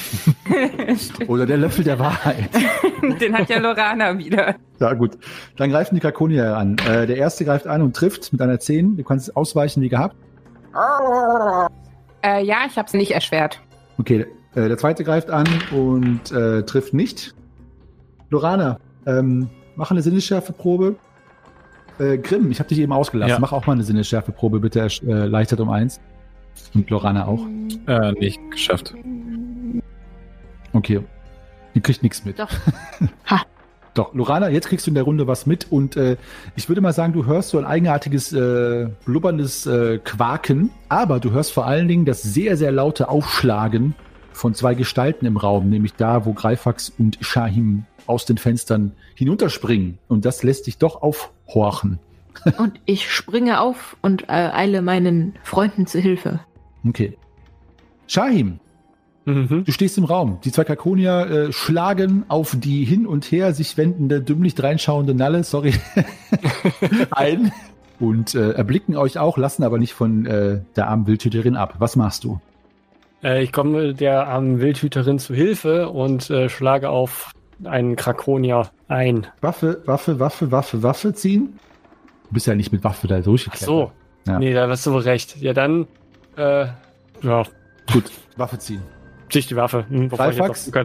<laughs> Oder der Löffel der Wahrheit. <laughs> Den hat ja Lorana wieder. Ja, gut. Dann greifen die Krakonier an. Äh, der erste greift an und trifft mit einer 10. Du kannst ausweichen wie gehabt. Äh, ja, ich hab's nicht erschwert. Okay, äh, der zweite greift an und äh, trifft nicht. Lorana, ähm, mach eine Sinnesschärfeprobe. Äh, Grimm, ich habe dich eben ausgelassen. Ja. Mach auch mal eine Sinnesschärfeprobe, bitte. Äh, leichtert um eins. Und Lorana auch. Äh, nicht geschafft. Okay. Ihr kriegt nichts mit. Doch. <laughs> Doch, Lorana, jetzt kriegst du in der Runde was mit und äh, ich würde mal sagen, du hörst so ein eigenartiges, äh, blubberndes äh, Quaken, aber du hörst vor allen Dingen das sehr, sehr laute Aufschlagen von zwei Gestalten im Raum, nämlich da, wo Greifax und Shahim aus den Fenstern hinunterspringen. Und das lässt dich doch aufhorchen. <laughs> Und ich springe auf und äh, eile meinen Freunden zu Hilfe. Okay. Shahim, Mhm. Du stehst im Raum. Die zwei Kakonier äh, schlagen auf die hin und her sich wendende, dümmlich dreinschauende Nalle, sorry, <laughs> ein und äh, erblicken euch auch, lassen aber nicht von äh, der armen Wildhüterin ab. Was machst du? Äh, ich komme der armen Wildhüterin zu Hilfe und äh, schlage auf einen Krakonier ein. Waffe, Waffe, Waffe, Waffe, Waffe ziehen? Du bist ja nicht mit Waffe da Ach durchgeklettert. so. Ja. Nee, da hast du wohl recht. Ja, dann, äh, ja, Gut, Waffe ziehen. zieh ich die Waffe. Hm,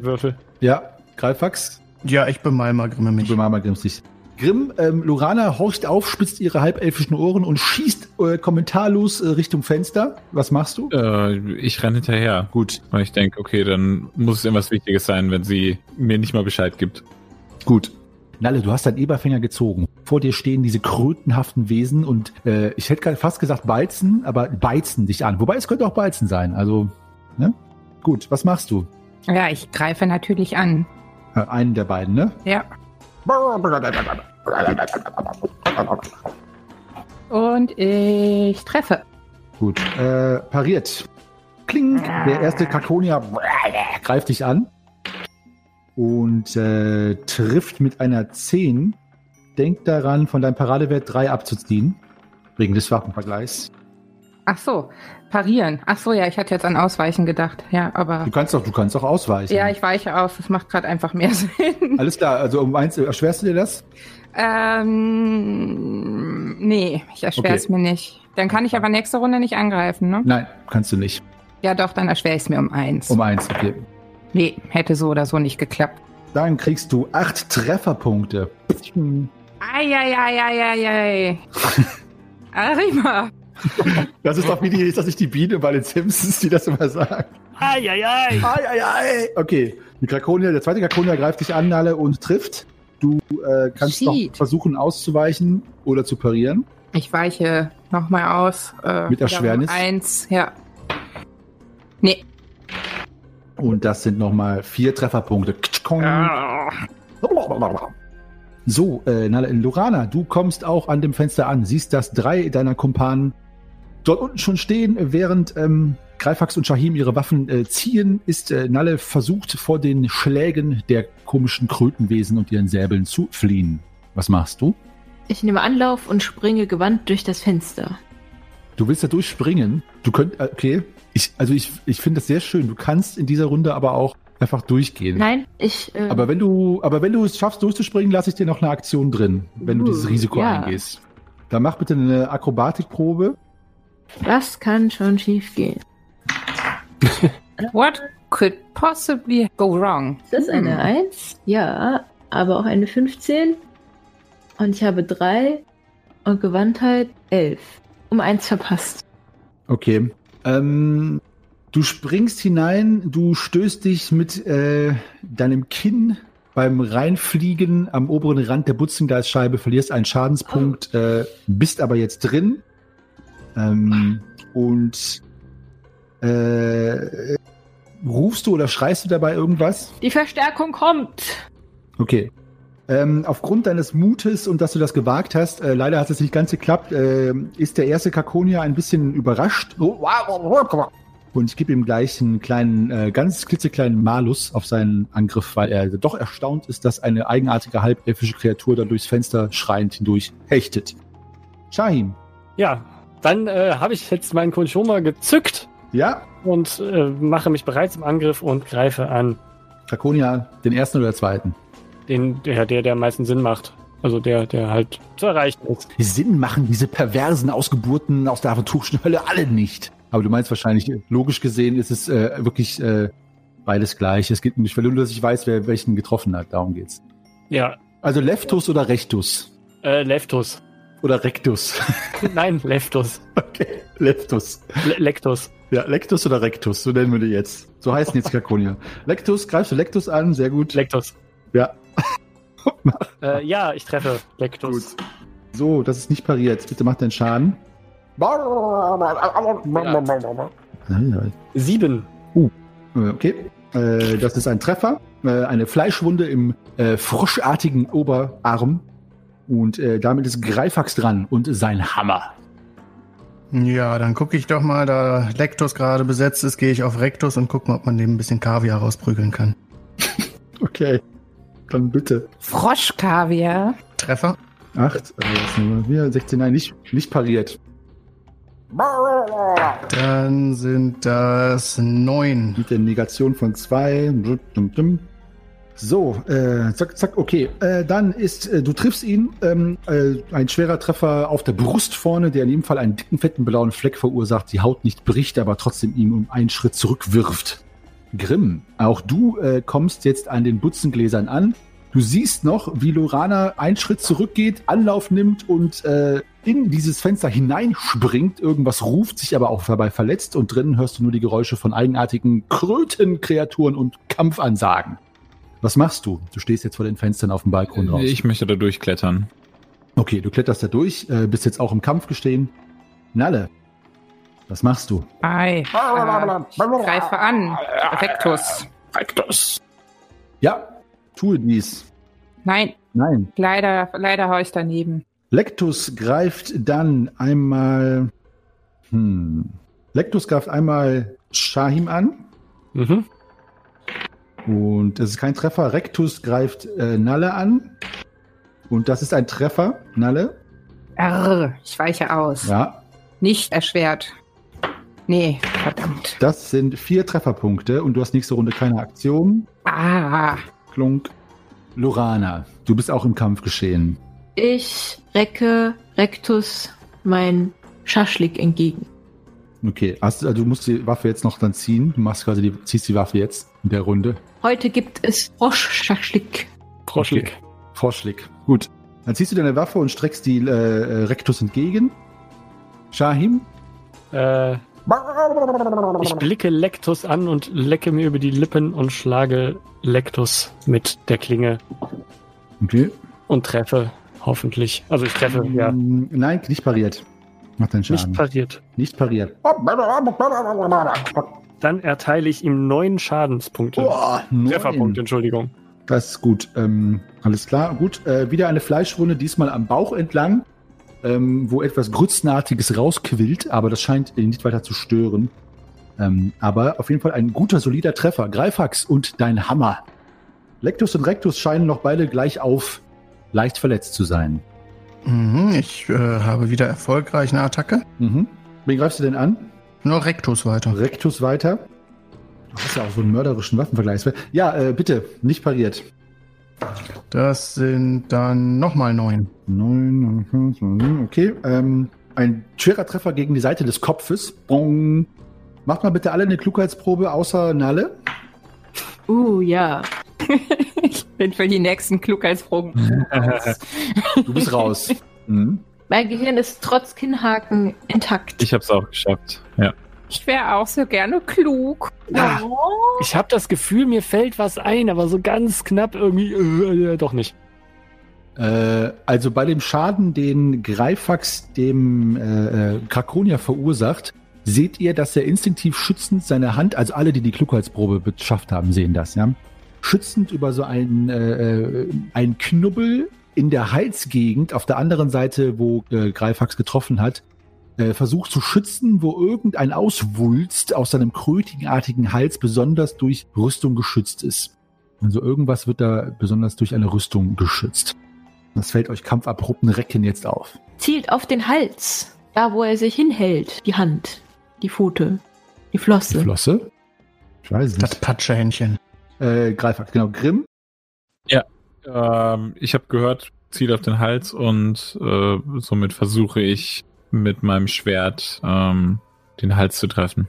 würfel. Ja, Greifax, Ja, ich bemal mal Grimme mich. du mal Grimms dich. Grimm, ähm, Lorana horcht auf, spitzt ihre halbelfischen Ohren und schießt äh, kommentarlos äh, Richtung Fenster. Was machst du? Äh, ich renne hinterher. Gut, Weil ich denke, okay, dann muss es irgendwas Wichtiges sein, wenn sie mir nicht mal Bescheid gibt. Gut. Nalle, du hast deinen Eberfänger gezogen. Vor dir stehen diese krötenhaften Wesen und äh, ich hätte gerade fast gesagt beizen, aber beizen dich an. Wobei es könnte auch beizen sein. Also, ne? Gut, was machst du? Ja, ich greife natürlich an. Äh, einen der beiden, ne? Ja. Und ich treffe. Gut. Äh, pariert. Kling. Der erste Kakonia greift dich an und äh, trifft mit einer 10. Denk daran, von deinem Paradewert 3 abzuziehen. Wegen des Waffenvergleichs. Ach so, parieren. Ach so, ja, ich hatte jetzt an Ausweichen gedacht. Ja, aber. Du kannst doch, du kannst doch ausweichen. Ja, ich weiche aus. Das macht gerade einfach mehr <laughs> Sinn. Alles klar, also um eins, erschwerst du dir das? Ähm, nee, ich erschwere Okay. es mir nicht. Dann kann ich aber nächste Runde nicht angreifen, ne? Nein, kannst du nicht. Ja, doch, dann erschwere ich es mir um eins. Um eins, okay. Nee, hätte so oder so nicht geklappt. Dann kriegst du acht Trefferpunkte. Eieieiei. <laughs> Arima. Das ist doch wie die, ist das nicht die Biene bei den Simpsons, die das immer sagt? Eieiei. Ei, ei, ei. Okay, die Krakonia, der zweite Krakonia greift dich an, alle und trifft. Du äh, kannst noch Shit. versuchen auszuweichen oder zu parieren. Ich weiche nochmal aus. Äh, Mit Erschwernis? Eins, ja. Nee. Und das sind nochmal vier Trefferpunkte. Ah. So, äh, Lorana, du kommst auch an dem Fenster an, siehst, dass drei deiner Kumpanen dort unten schon stehen, während ähm, Greifax und Shahim ihre Waffen äh, ziehen, ist äh, Nalle versucht, vor den Schlägen der komischen Krötenwesen und ihren Säbeln zu fliehen. Was machst du? Ich nehme Anlauf und springe gewandt durch das Fenster. Du willst da durchspringen. Du könnt, äh, okay. Ich, also ich, ich finde das sehr schön. Du kannst in dieser Runde aber auch einfach durchgehen. Nein, ich. Äh, Aber wenn du, aber wenn du es schaffst, durchzuspringen, lasse ich dir noch eine Aktion drin, wenn du Uh, dieses Risiko ja. eingehst. Dann mach bitte eine Akrobatikprobe. was kann schon schief gehen? <laughs> What could possibly go wrong? Ist das eine 1? Ja, aber auch eine 15. Und ich habe 3 und Gewandtheit 11. Um 1 verpasst. Okay. Ähm, du springst hinein, du stößt dich mit äh, deinem Kinn beim Reinfliegen am oberen Rand der Butzengleisscheibe, verlierst einen Schadenspunkt, äh, bist aber jetzt drin. Ähm, und äh, rufst du oder schreist du dabei irgendwas? Die Verstärkung kommt! Okay. Ähm, aufgrund deines Mutes und dass du das gewagt hast, äh, leider hat es nicht ganz geklappt, äh, ist der erste Kakonia ein bisschen überrascht. Und ich gebe ihm gleich einen kleinen, äh, ganz klitzekleinen Malus auf seinen Angriff, weil er doch erstaunt ist, dass eine eigenartige halbelfische Kreatur da durchs Fenster schreiend hindurch hechtet. Shahim. Ja, dann äh, habe ich jetzt meinen Konchoma gezückt Ja? und äh, mache mich bereit zum Angriff und greife an. Kakonia, den ersten oder zweiten? Den, der, der, der am meisten Sinn macht. Also der, der halt zu erreichen ist. Sinn machen diese perversen Ausgeburten aus der aventurischen Hölle alle nicht. Aber du meinst wahrscheinlich, logisch gesehen ist es äh, wirklich äh, beides gleich. Es geht nicht, nur, dass ich weiß, wer welchen getroffen hat. Darum geht's. Ja, Also Leftus oder Rechtus? äh, Leftus. Oder Rectus? <laughs> Nein, Leftus. <laughs> okay, Leftus. Le Lectus. Ja, Lectus oder Rectus, so nennen wir die jetzt. So heißen jetzt Kakonia. <laughs> Lectus, greifst du Lectus an? Sehr gut. Lectus. ja, <laughs> Äh, ja, ich treffe Lectus. gut. So, das ist nicht pariert. Bitte mach deinen Schaden. Sieben. Äh, Okay, äh, das ist ein Treffer. Äh, eine Fleischwunde im äh, froschartigen Oberarm. Und äh, damit ist Greifax dran und sein Hammer. Ja, dann gucke ich doch mal, da Lektus gerade besetzt ist, gehe ich auf Rectus und gucke mal, ob man dem ein bisschen Kaviar rausprügeln kann. <laughs> Okay, dann bitte. Froschkaviar. Treffer? Acht, nehmen wir? hier? 16, nein, nicht, nicht pariert. Dann sind das neun. Mit der Negation von zwei. So, äh, zack, zack, okay. Äh, dann ist, äh, du triffst ihn, ähm, äh, ein schwerer Treffer auf der Brust vorne, der in jedem Fall einen dicken, fetten blauen Fleck verursacht, die Haut nicht bricht, aber trotzdem ihn um einen Schritt zurückwirft. Grimm, auch du äh, kommst jetzt an den Butzengläsern an. Du siehst noch, wie Lorana einen Schritt zurückgeht, Anlauf nimmt und äh, in dieses Fenster hineinspringt. Irgendwas ruft, sich aber auch dabei verletzt und drinnen hörst du nur die Geräusche von eigenartigen Krötenkreaturen und Kampfansagen. Was machst du? Du stehst jetzt vor den Fenstern auf dem Balkon drauf. Ich möchte da durchklettern. Okay, du kletterst da durch, äh, bist jetzt auch im Kampf gestehen. Nalle, was machst du? Ei. Äh, ich greife an. Rectus. Rectus. Ja, tue dies. Nein, Nein. leider, leider hau ich daneben. Lectus greift dann einmal. Hm. Lectus greift einmal Shahim an. Mhm. Und es ist kein Treffer. Rectus greift äh, Nalle an. Und das ist ein Treffer. Nalle. Arr, ich weiche aus. Ja. Nicht erschwert. Nee, verdammt. Das sind vier Trefferpunkte. Und du hast nächste Runde keine Aktion. Ah, Klunk. Lorana, du bist auch im Kampf geschehen. Ich recke Rectus mein Schaschlik entgegen. Okay, hast, also du musst die Waffe jetzt noch dann ziehen. Du machst quasi die, ziehst die Waffe jetzt in der Runde. Heute gibt es Froschschaschlik. Froschlig. Vorschläg. Gut. Dann ziehst du deine Waffe und streckst die äh, äh, Rektus entgegen. Shahim? Äh, ich blicke Lektus an und lecke mir über die Lippen und schlage Lektus mit der Klinge Okay. und treffe, hoffentlich. Also ich treffe, ja. Mm, Nein, nicht pariert. Macht deinen Nicht Schaden. pariert. Nicht pariert. Dann erteile ich ihm neun Schadenspunkte. Boah, neun. Trefferpunkte, Entschuldigung. Das ist gut. Ähm, alles klar. Gut. Äh, wieder eine Fleischwunde, diesmal am Bauch entlang, ähm, wo etwas Grützenartiges rausquillt, aber das scheint ihn nicht weiter zu stören. Ähm, aber auf jeden Fall ein guter, solider Treffer. Greifax und dein Hammer. Lectus und Rectus scheinen noch beide gleich auf leicht verletzt zu sein. Mhm, ich äh, habe wieder erfolgreich eine Attacke. Mhm. Wen greifst du denn an? Nur Rectus weiter. Rectus weiter. Du hast ja auch so einen mörderischen Waffenvergleich. Ja, äh, bitte, nicht pariert. Das sind dann nochmal neun. Neun, okay. Ähm, ein schwerer Treffer gegen die Seite des Kopfes. Bong. Macht mal bitte alle eine Klugheitsprobe außer Nalle. Uh, ja. <laughs> Ich bin für die nächsten Klugheitsproben. <laughs> Du bist raus. Mhm. Mein Gehirn ist trotz Kinnhaken intakt. Ich habe es auch geschafft. Ja. Ich wäre auch so gerne klug. Ah, ich habe das Gefühl, mir fällt was ein, aber so ganz knapp irgendwie äh, äh, doch nicht. Äh, also bei dem Schaden, den Greifax dem äh, äh, Krakonia verursacht, seht ihr, dass er instinktiv schützend seine Hand, also alle, die die Klugheitsprobe beschafft haben, sehen das, ja, schützend über so einen, äh, äh, einen Knubbel in der Halsgegend auf der anderen Seite, wo äh, Greifax getroffen hat, äh, versucht zu schützen, wo irgendein Auswulst aus seinem krötigenartigen Hals besonders durch Rüstung geschützt ist. Also irgendwas wird da besonders durch eine Rüstung geschützt. Das fällt euch kampfabrupten Recken jetzt auf. Zielt auf den Hals. Da, wo er sich hinhält. Die Hand. Die Pfote. Die Die Flosse. Flosse? Ich weiß Das nicht. Patschehändchen. Äh, Greifax, genau. Grimm? Ähm, ich habe gehört, zielt auf den Hals und äh, somit versuche ich mit meinem Schwert ähm, den Hals zu treffen.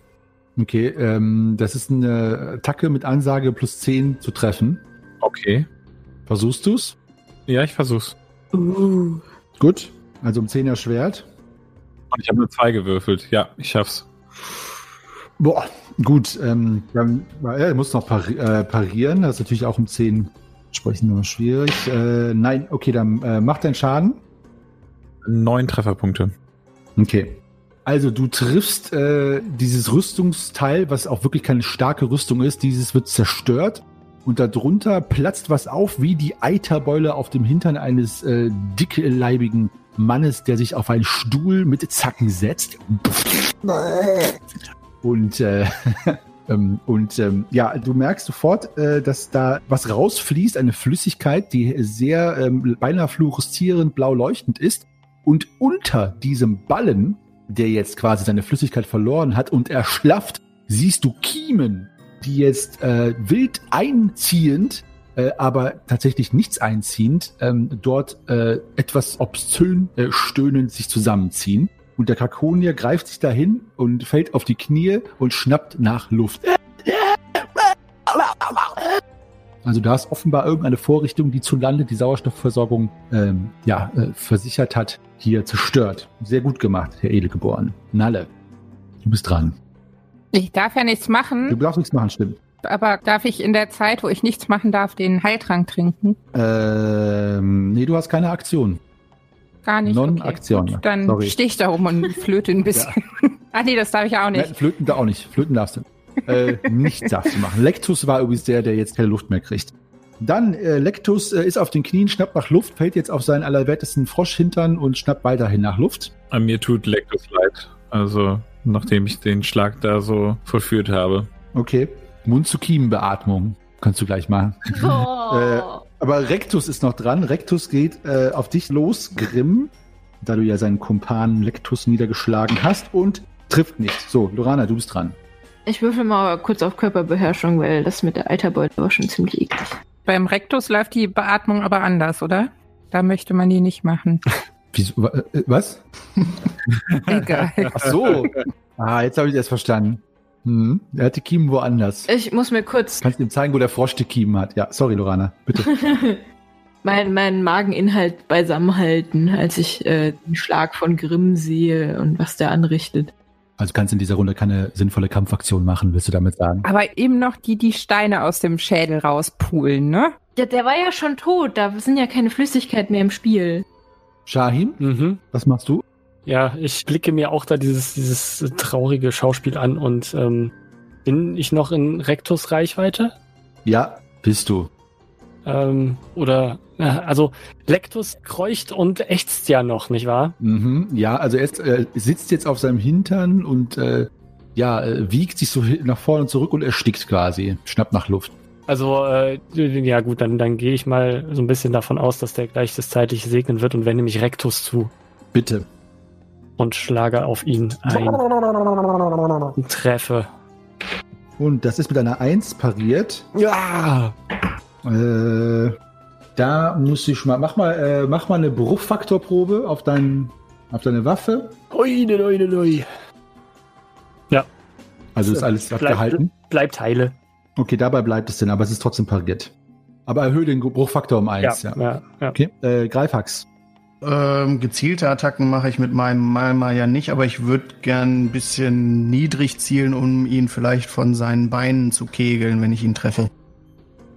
Okay, ähm, das ist eine Attacke mit Ansage plus 10 zu treffen. Okay. Versuchst du's? Ja, ich versuch's. Uh. Gut. Also um 10 erschwert. Und ich habe nur zwei gewürfelt. Ja, ich schaff's. Boah, gut. Ähm, dann er muss noch pari äh, parieren. Das ist natürlich auch um 10 sprechen nur schwierig. Äh, nein, okay, dann äh, mach deinen Schaden. Neun Trefferpunkte. Okay. Also du triffst äh, dieses Rüstungsteil, was auch wirklich keine starke Rüstung ist. Dieses wird zerstört und darunter platzt was auf wie die Eiterbeule auf dem Hintern eines äh, dickleibigen Mannes, der sich auf einen Stuhl mit Zacken setzt. Und äh, <laughs> ähm, und ähm, ja, du merkst sofort, äh, dass da was rausfließt, eine Flüssigkeit, die sehr ähm, beinahe fluoreszierend blau leuchtend ist. Und unter diesem Ballen, der jetzt quasi seine Flüssigkeit verloren hat und erschlafft, siehst du Kiemen, die jetzt äh, wild einziehend, äh, aber tatsächlich nichts einziehend, ähm, dort äh, etwas obszön äh, stöhnend sich zusammenziehen. Und der Krakonier greift sich dahin und fällt auf die Knie und schnappt nach Luft. Also da ist offenbar irgendeine Vorrichtung, die zu Lande die Sauerstoffversorgung ähm, ja, äh, versichert hat, hier zerstört. Sehr gut gemacht, Herr Edelgeboren. Nalle, du bist dran. Ich darf ja nichts Du machen, darfst nichts machen, stimmt. aber darf ich in der Zeit, wo ich nichts machen darf, den Heiltrank trinken? Ähm, nee, du hast keine Aktion. Gar nicht. Non-Aktion, Okay, ja. dann Sorry. stehe ich da rum und flöte ein bisschen. <laughs> ah nee, das darf ich auch Nein, nicht. Flöten da auch nicht. Flöten darfst du. äh, nichts darfst du machen. Lectus war übrigens der, der jetzt keine Luft mehr kriegt. Dann, äh, Lectus äh, ist auf den Knien, schnappt nach Luft, fällt jetzt auf seinen allerwertesten Froschhintern und schnappt weiterhin nach Luft. An mir tut Lectus leid. Also, nachdem ich den Schlag da so vollführt habe. Okay. Mund-zu-Kiemen-Beatmung. Kannst du gleich machen. Oh. Aber Rectus ist noch dran. Rectus geht äh, auf dich los, Grimm, da du ja seinen Kumpan Lectus niedergeschlagen hast und trifft nicht. So, Lorana, du bist dran. Ich würfel mal kurz auf Körperbeherrschung, weil das mit der Eiterbeute war schon ziemlich eklig. Beim Rektus läuft die Beatmung aber anders, oder? Da möchte man die nicht machen. <laughs> Wieso, äh, was? <laughs> Egal. Ach so. ah, jetzt habe ich das verstanden. Hm. Er hat die Kiemen woanders. Ich muss mir kurz Kannst du ihm zeigen, wo der Frosch die Kiemen hat? Ja, sorry, Lorana. Bitte. <laughs> meinen meinen Mageninhalt beisammenhalten, als ich äh, den Schlag von Grimm sehe und was der anrichtet. Also kannst in dieser Runde keine sinnvolle Kampfaktion machen, willst du damit sagen? Aber eben noch die, die Steine aus dem Schädel rauspulen, ne? Ja, der war ja schon tot, da sind ja keine Flüssigkeit mehr im Spiel. Shahim, Mhm. was machst du? Ja, ich blicke mir auch da dieses, dieses traurige Schauspiel an und ähm, bin ich noch in Rektus Reichweite? Ja, bist du. Ähm, oder, äh, also Lektus kreucht und ächzt ja noch, nicht wahr? Mhm. Ja, also er ist, äh, sitzt jetzt auf seinem Hintern und äh, ja, äh, wiegt sich so nach vorne und zurück und erstickt quasi. Schnappt nach Luft. Also, äh, ja gut, dann, dann gehe ich mal so ein bisschen davon aus, dass der gleich das zeitliche segnen wird und wende mich Rektus zu Bitte. Und schlage auf ihn ein. Und treffe. Und das ist mit einer 1 pariert. Ja! Äh, da muss ich mal, mach mal, äh, mach mal eine Bruchfaktorprobe auf, dein, auf deine Waffe. Ui, ne, ui, ne, ui. Also ist alles Bleibt- abgehalten. Bleibt heile. Okay, dabei bleibt es denn, aber es ist trotzdem pariert. Aber erhöhe den Bruchfaktor um 1, ja. ja, ja. Okay, äh, Greifhax. Ähm, gezielte Attacken mache ich mit meinem Malma ja nicht, aber ich würde gern ein bisschen niedrig zielen, um ihn vielleicht von seinen Beinen zu kegeln, wenn ich ihn treffe.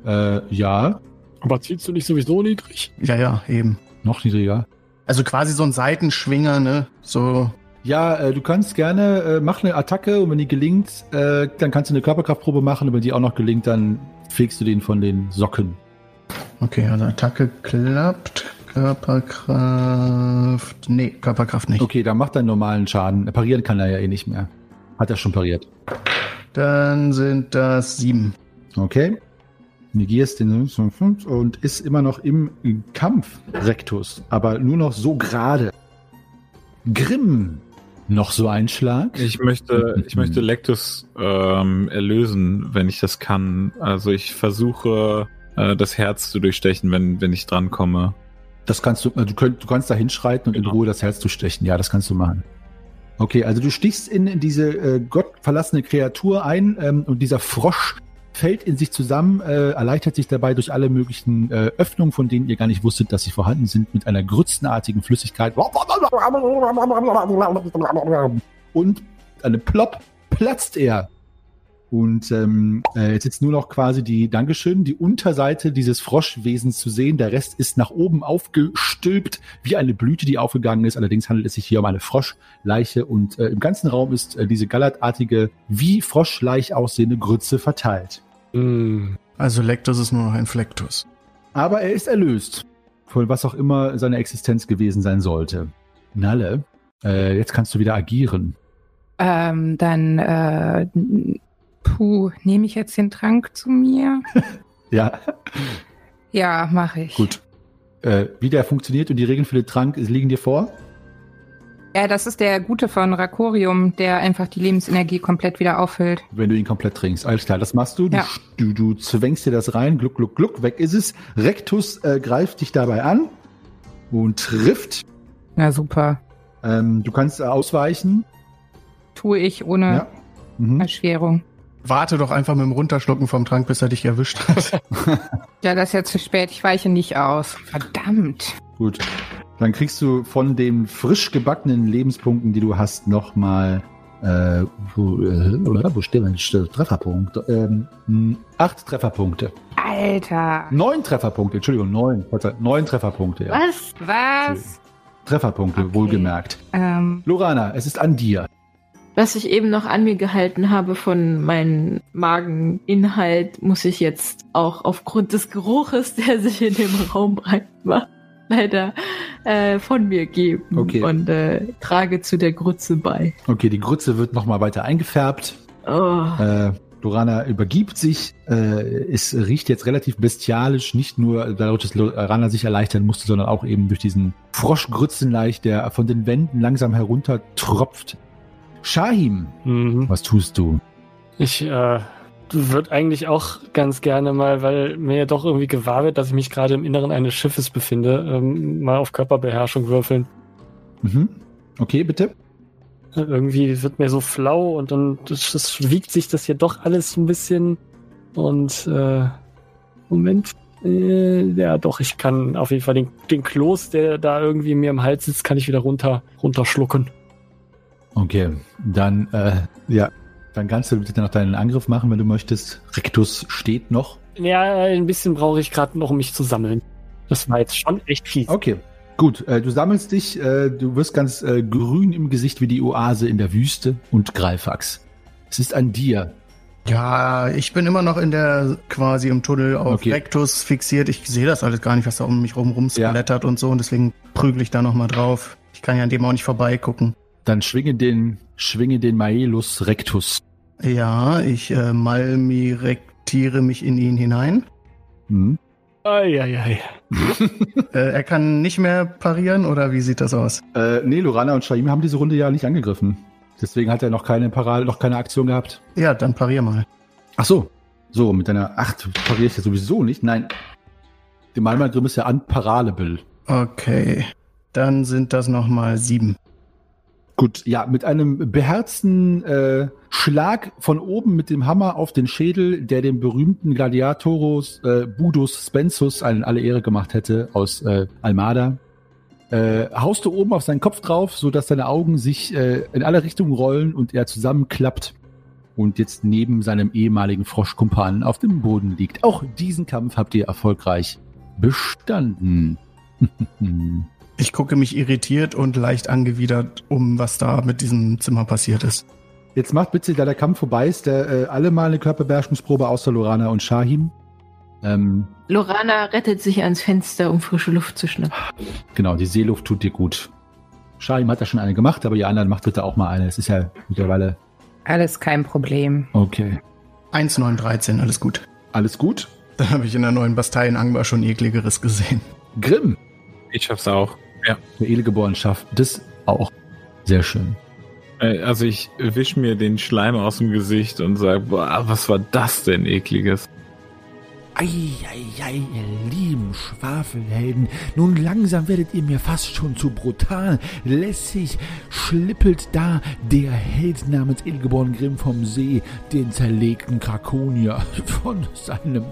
Äh, ja, Aber zielst du nicht sowieso niedrig? Ja, ja, eben. noch niedriger. Also quasi so ein Seitenschwinger, ne? So, Ja, äh, du kannst gerne, äh, mach eine Attacke und wenn die gelingt, äh, dann kannst du eine Körperkraftprobe machen und wenn die auch noch gelingt, dann fegst du den von den Socken. okay, also Attacke klappt. Körperkraft. Nee, Körperkraft nicht. Okay, dann macht deinen normalen Schaden. Parieren kann er ja eh nicht mehr. Hat er schon pariert. Dann sind das sieben. Okay. Negierst den und ist immer noch im Kampf, Rektus. Aber nur noch so gerade. Grimm. Noch so ein Schlag? Ich möchte, ich möchte Lectus ähm, erlösen, wenn ich das kann. Also ich versuche, äh, das Herz zu durchstechen, wenn, wenn ich drankomme. Das kannst du, äh, du, könnt, du kannst da hinschreiten und in Genau. Ruhe das Herz durchstechen. Ja, das kannst du machen. Okay, also du stichst in, in diese äh, gottverlassene Kreatur ein ähm, und dieser Frosch fällt in sich zusammen, äh, erleichtert sich dabei durch alle möglichen äh, Öffnungen, von denen ihr gar nicht wusstet, dass sie vorhanden sind, mit einer grützenartigen Flüssigkeit. Und eine Plopp platzt er. Und ähm, äh, jetzt ist nur noch quasi die, Dankeschön, die Unterseite dieses Froschwesens zu sehen. Der Rest ist nach oben aufgestülpt, wie eine Blüte, die aufgegangen ist. Allerdings handelt es sich hier um eine Froschleiche und äh, im ganzen Raum ist äh, diese gallertartige, wie Froschleich aussehende Grütze verteilt. Hm. Also Lectus ist nur noch ein Flektus. Aber er ist erlöst, von was auch immer seine Existenz gewesen sein sollte. Nalle, äh, jetzt kannst du wieder agieren. Ähm, dann, äh, puh, nehme ich jetzt den Trank zu mir? <laughs> Ja, Ja, mache ich. gut. Äh, wie der funktioniert und die Regeln für den Trank liegen dir vor? Ja, das ist der Gute von Rakorium, der einfach die Lebensenergie komplett wieder auffüllt. wenn du ihn komplett trinkst. Alles klar, das machst du. Du, Ja. du, du zwängst dir das rein. Gluck, gluck, gluck. Weg ist es. Rectus äh, greift dich dabei an und trifft. Na super. Ähm, du kannst ausweichen. Tue ich ohne Ja. Mhm. Erschwerung. Warte doch einfach mit dem Runterschlucken vom Trank, bis er dich erwischt hat. <laughs> Ja, das ist jetzt zu spät. Ich weiche nicht aus. Verdammt. Gut. Dann kriegst du von den frisch gebackenen Lebenspunkten, die du hast, nochmal äh, wo, äh, wo steht mein St- Trefferpunkt? Ähm, mh, acht Trefferpunkte. Alter. Neun Trefferpunkte, Entschuldigung, neun. Neun Trefferpunkte, ja. Was? Was? Trefferpunkte, Okay. wohlgemerkt. Ähm, Lorana, es ist an dir. Was ich eben noch an mir gehalten habe von meinem Mageninhalt, muss ich jetzt auch aufgrund des Geruches, <laughs> der sich in dem Raum breit macht, leider äh, von mir geben Okay. und äh, trage zu der Grütze bei. Okay, die Grütze wird nochmal weiter eingefärbt. Oh. Äh, Lorana übergibt sich. Äh, es riecht jetzt relativ bestialisch, nicht nur dadurch, dass Lorana sich erleichtern musste, sondern auch eben durch diesen Froschgrützenleich, der von den Wänden langsam herunter tropft. Shahim, Mhm. was tust du? Ich äh, würde eigentlich auch ganz gerne mal, weil mir ja doch irgendwie gewahr wird, dass ich mich gerade im Inneren eines Schiffes befinde, ähm, mal auf Körperbeherrschung würfeln. Mhm. Okay, bitte. Irgendwie wird mir so flau und dann das, das wiegt sich das hier doch alles ein bisschen. Und äh, Moment. Äh, ja, doch, ich kann auf jeden Fall den, den Kloß, der da irgendwie mir im Hals sitzt, kann ich wieder runter, runterschlucken. Okay, dann, äh, ja, dann kannst du bitte noch deinen Angriff machen, wenn du möchtest. Rectus steht noch. Ja, ein bisschen brauche ich gerade noch, um mich zu sammeln. Das war jetzt schon echt fies. Okay, gut. Äh, du sammelst dich, äh, du wirst ganz äh, grün im Gesicht wie die Oase in der Wüste und Greifax. Es ist an dir. Ja, ich bin immer noch in der quasi im Tunnel auf Okay. Rectus fixiert. Ich sehe das alles gar nicht, was da um mich rum rumsplattert und so. Und deswegen prügel ich da nochmal drauf. Ich kann ja an dem auch nicht vorbeigucken. Dann schwinge den, schwinge den Maelus Rectus. Ja, ich äh, malmirektiere mich in ihn hinein. Hm. Eieiei. <laughs> Äh, er kann nicht mehr parieren oder wie sieht das aus? Äh, nee, Lorana und Shaim haben diese Runde ja nicht angegriffen. Deswegen hat er noch keine Paral, noch keine Aktion gehabt. Ja, dann parier mal. Ach so. So, mit deiner, ach, du parierst ja sowieso nicht. Nein. Der Malmalgrim ist ja unparable. Okay. Dann sind das nochmal sieben. Gut, ja, mit einem beherzten äh, Schlag von oben mit dem Hammer auf den Schädel, der dem berühmten Gladiatorus äh, Budus Spensus allen alle Ehre gemacht hätte aus äh, Almada, äh, haust du oben auf seinen Kopf drauf, so dass seine Augen sich äh, in alle Richtungen rollen und er zusammenklappt und jetzt neben seinem ehemaligen Froschkumpan auf dem Boden liegt. Auch diesen Kampf habt ihr erfolgreich bestanden. <laughs> Ich gucke mich irritiert und leicht angewidert um, was da mit diesem Zimmer passiert ist. Jetzt macht bitte, da der Kampf vorbei ist, der, äh, alle mal eine Körperbeherrschungsprobe außer Lorana und Shahim. Ähm, Lorana rettet sich ans Fenster, um frische Luft zu schnappen. genau, die Seeluft tut dir gut. Shahim hat ja schon eine gemacht, aber ihr anderen macht bitte auch mal eine. Es ist ja mittlerweile Alles kein Problem. okay. 1, 9, 13, alles gut. Alles gut? Da habe ich in der neuen Bastei in Angbar schon ekligeres gesehen. Grimm, Ich schaff's auch. Ja. der Elegeboren schafft das auch. Sehr schön. Äh, Also ich wisch mir den Schleim aus dem Gesicht und sag, boah, was war das denn ekliges? Eieiei, ihr lieben Schwafelhelden, nun langsam werdet ihr mir fast schon zu brutal. Lässig schlippelt da der Held namens Ilgeborn Grimm vom See, den zerlegten Krakonier <laughs> von seinem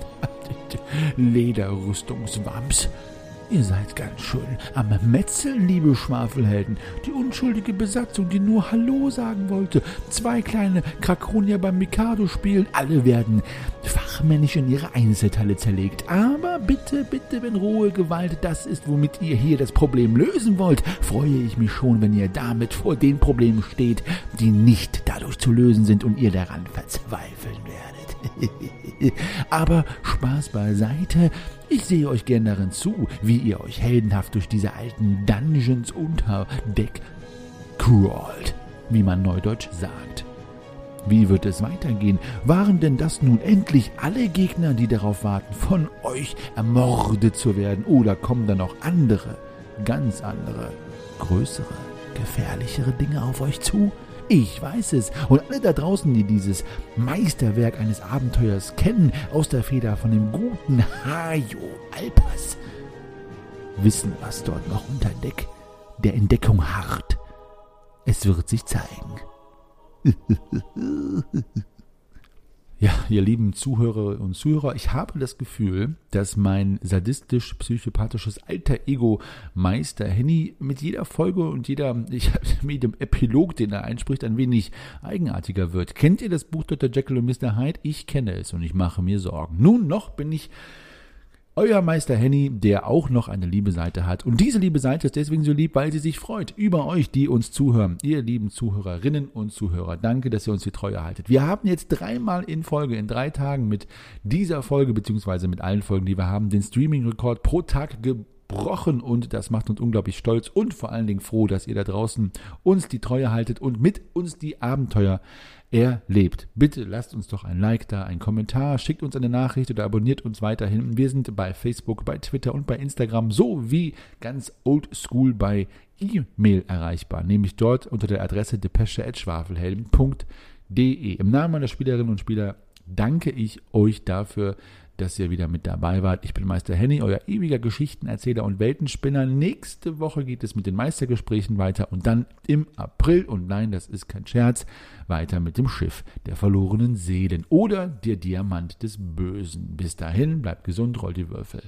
<laughs> Lederrüstungswams. Ihr seid ganz schön am Metzeln, liebe Schwafelhelden. Die unschuldige Besatzung, die nur Hallo sagen wollte. Zwei kleine Krakonier beim Mikado spielen. Alle werden fachmännisch in ihre Einzelteile zerlegt. Aber bitte, bitte, wenn rohe Gewalt das ist, womit ihr hier das Problem lösen wollt, freue ich mich schon, wenn ihr damit vor den Problemen steht, die nicht dadurch zu lösen sind und ihr daran verzweifeln werdet. <laughs> Aber Spaß beiseite. Ich sehe euch gern darin zu, wie ihr euch heldenhaft durch diese alten Dungeons unter Deck crawlt, wie man neudeutsch sagt. Wie wird es weitergehen? Waren denn das nun endlich alle Gegner, die darauf warten, von euch ermordet zu werden? Oder kommen da noch andere, ganz andere, größere, gefährlichere Dinge auf euch zu? Ich weiß es. Und alle da draußen, die dieses Meisterwerk eines Abenteuers kennen, aus der Feder von dem guten Hajo Alpas, wissen, was dort noch unter Deck der Entdeckung harrt. Es wird sich zeigen. <laughs> Ja, ihr lieben Zuhörer und Zuhörer, ich habe das Gefühl, dass mein sadistisch-psychopathisches alter Ego Meister Henny mit jeder Folge und jeder, <laughs> ich, mit dem Epilog, den er einspricht, ein wenig eigenartiger wird. Kennt ihr das Buch Dr. Jekyll und Mr. Hyde? Ich kenne es und ich mache mir Sorgen. Nun noch bin ich euer Meister Henny, der auch noch eine liebe Seite hat. Und diese liebe Seite ist deswegen so lieb, weil sie sich freut über euch, die uns zuhören. Ihr lieben Zuhörerinnen und Zuhörer, danke, dass ihr uns die Treue haltet. Wir haben jetzt dreimal in Folge, in drei Tagen mit dieser Folge, beziehungsweise mit allen Folgen, die wir haben, den Streaming-Rekord pro Tag gebrochen und das macht uns unglaublich stolz und vor allen Dingen froh, dass ihr da draußen uns die Treue haltet und mit uns die Abenteuer erlebt. Bitte lasst uns doch ein Like da, ein Kommentar, schickt uns eine Nachricht oder abonniert uns weiterhin. Wir sind bei Facebook, bei Twitter und bei Instagram sowie ganz oldschool bei E-Mail erreichbar, nämlich dort unter der Adresse depesche.schwafelhelden.de. Im Namen meiner Spielerinnen und Spieler danke ich euch dafür, dass ihr wieder mit dabei wart. Ich bin Meister Henny, euer ewiger Geschichtenerzähler und Weltenspinner. Nächste Woche geht es mit den Meistergesprächen weiter und dann im April, und nein, das ist kein Scherz, weiter mit dem Schiff der verlorenen Seelen oder der Diamant des Bösen. Bis dahin, bleibt gesund, rollt die Würfel.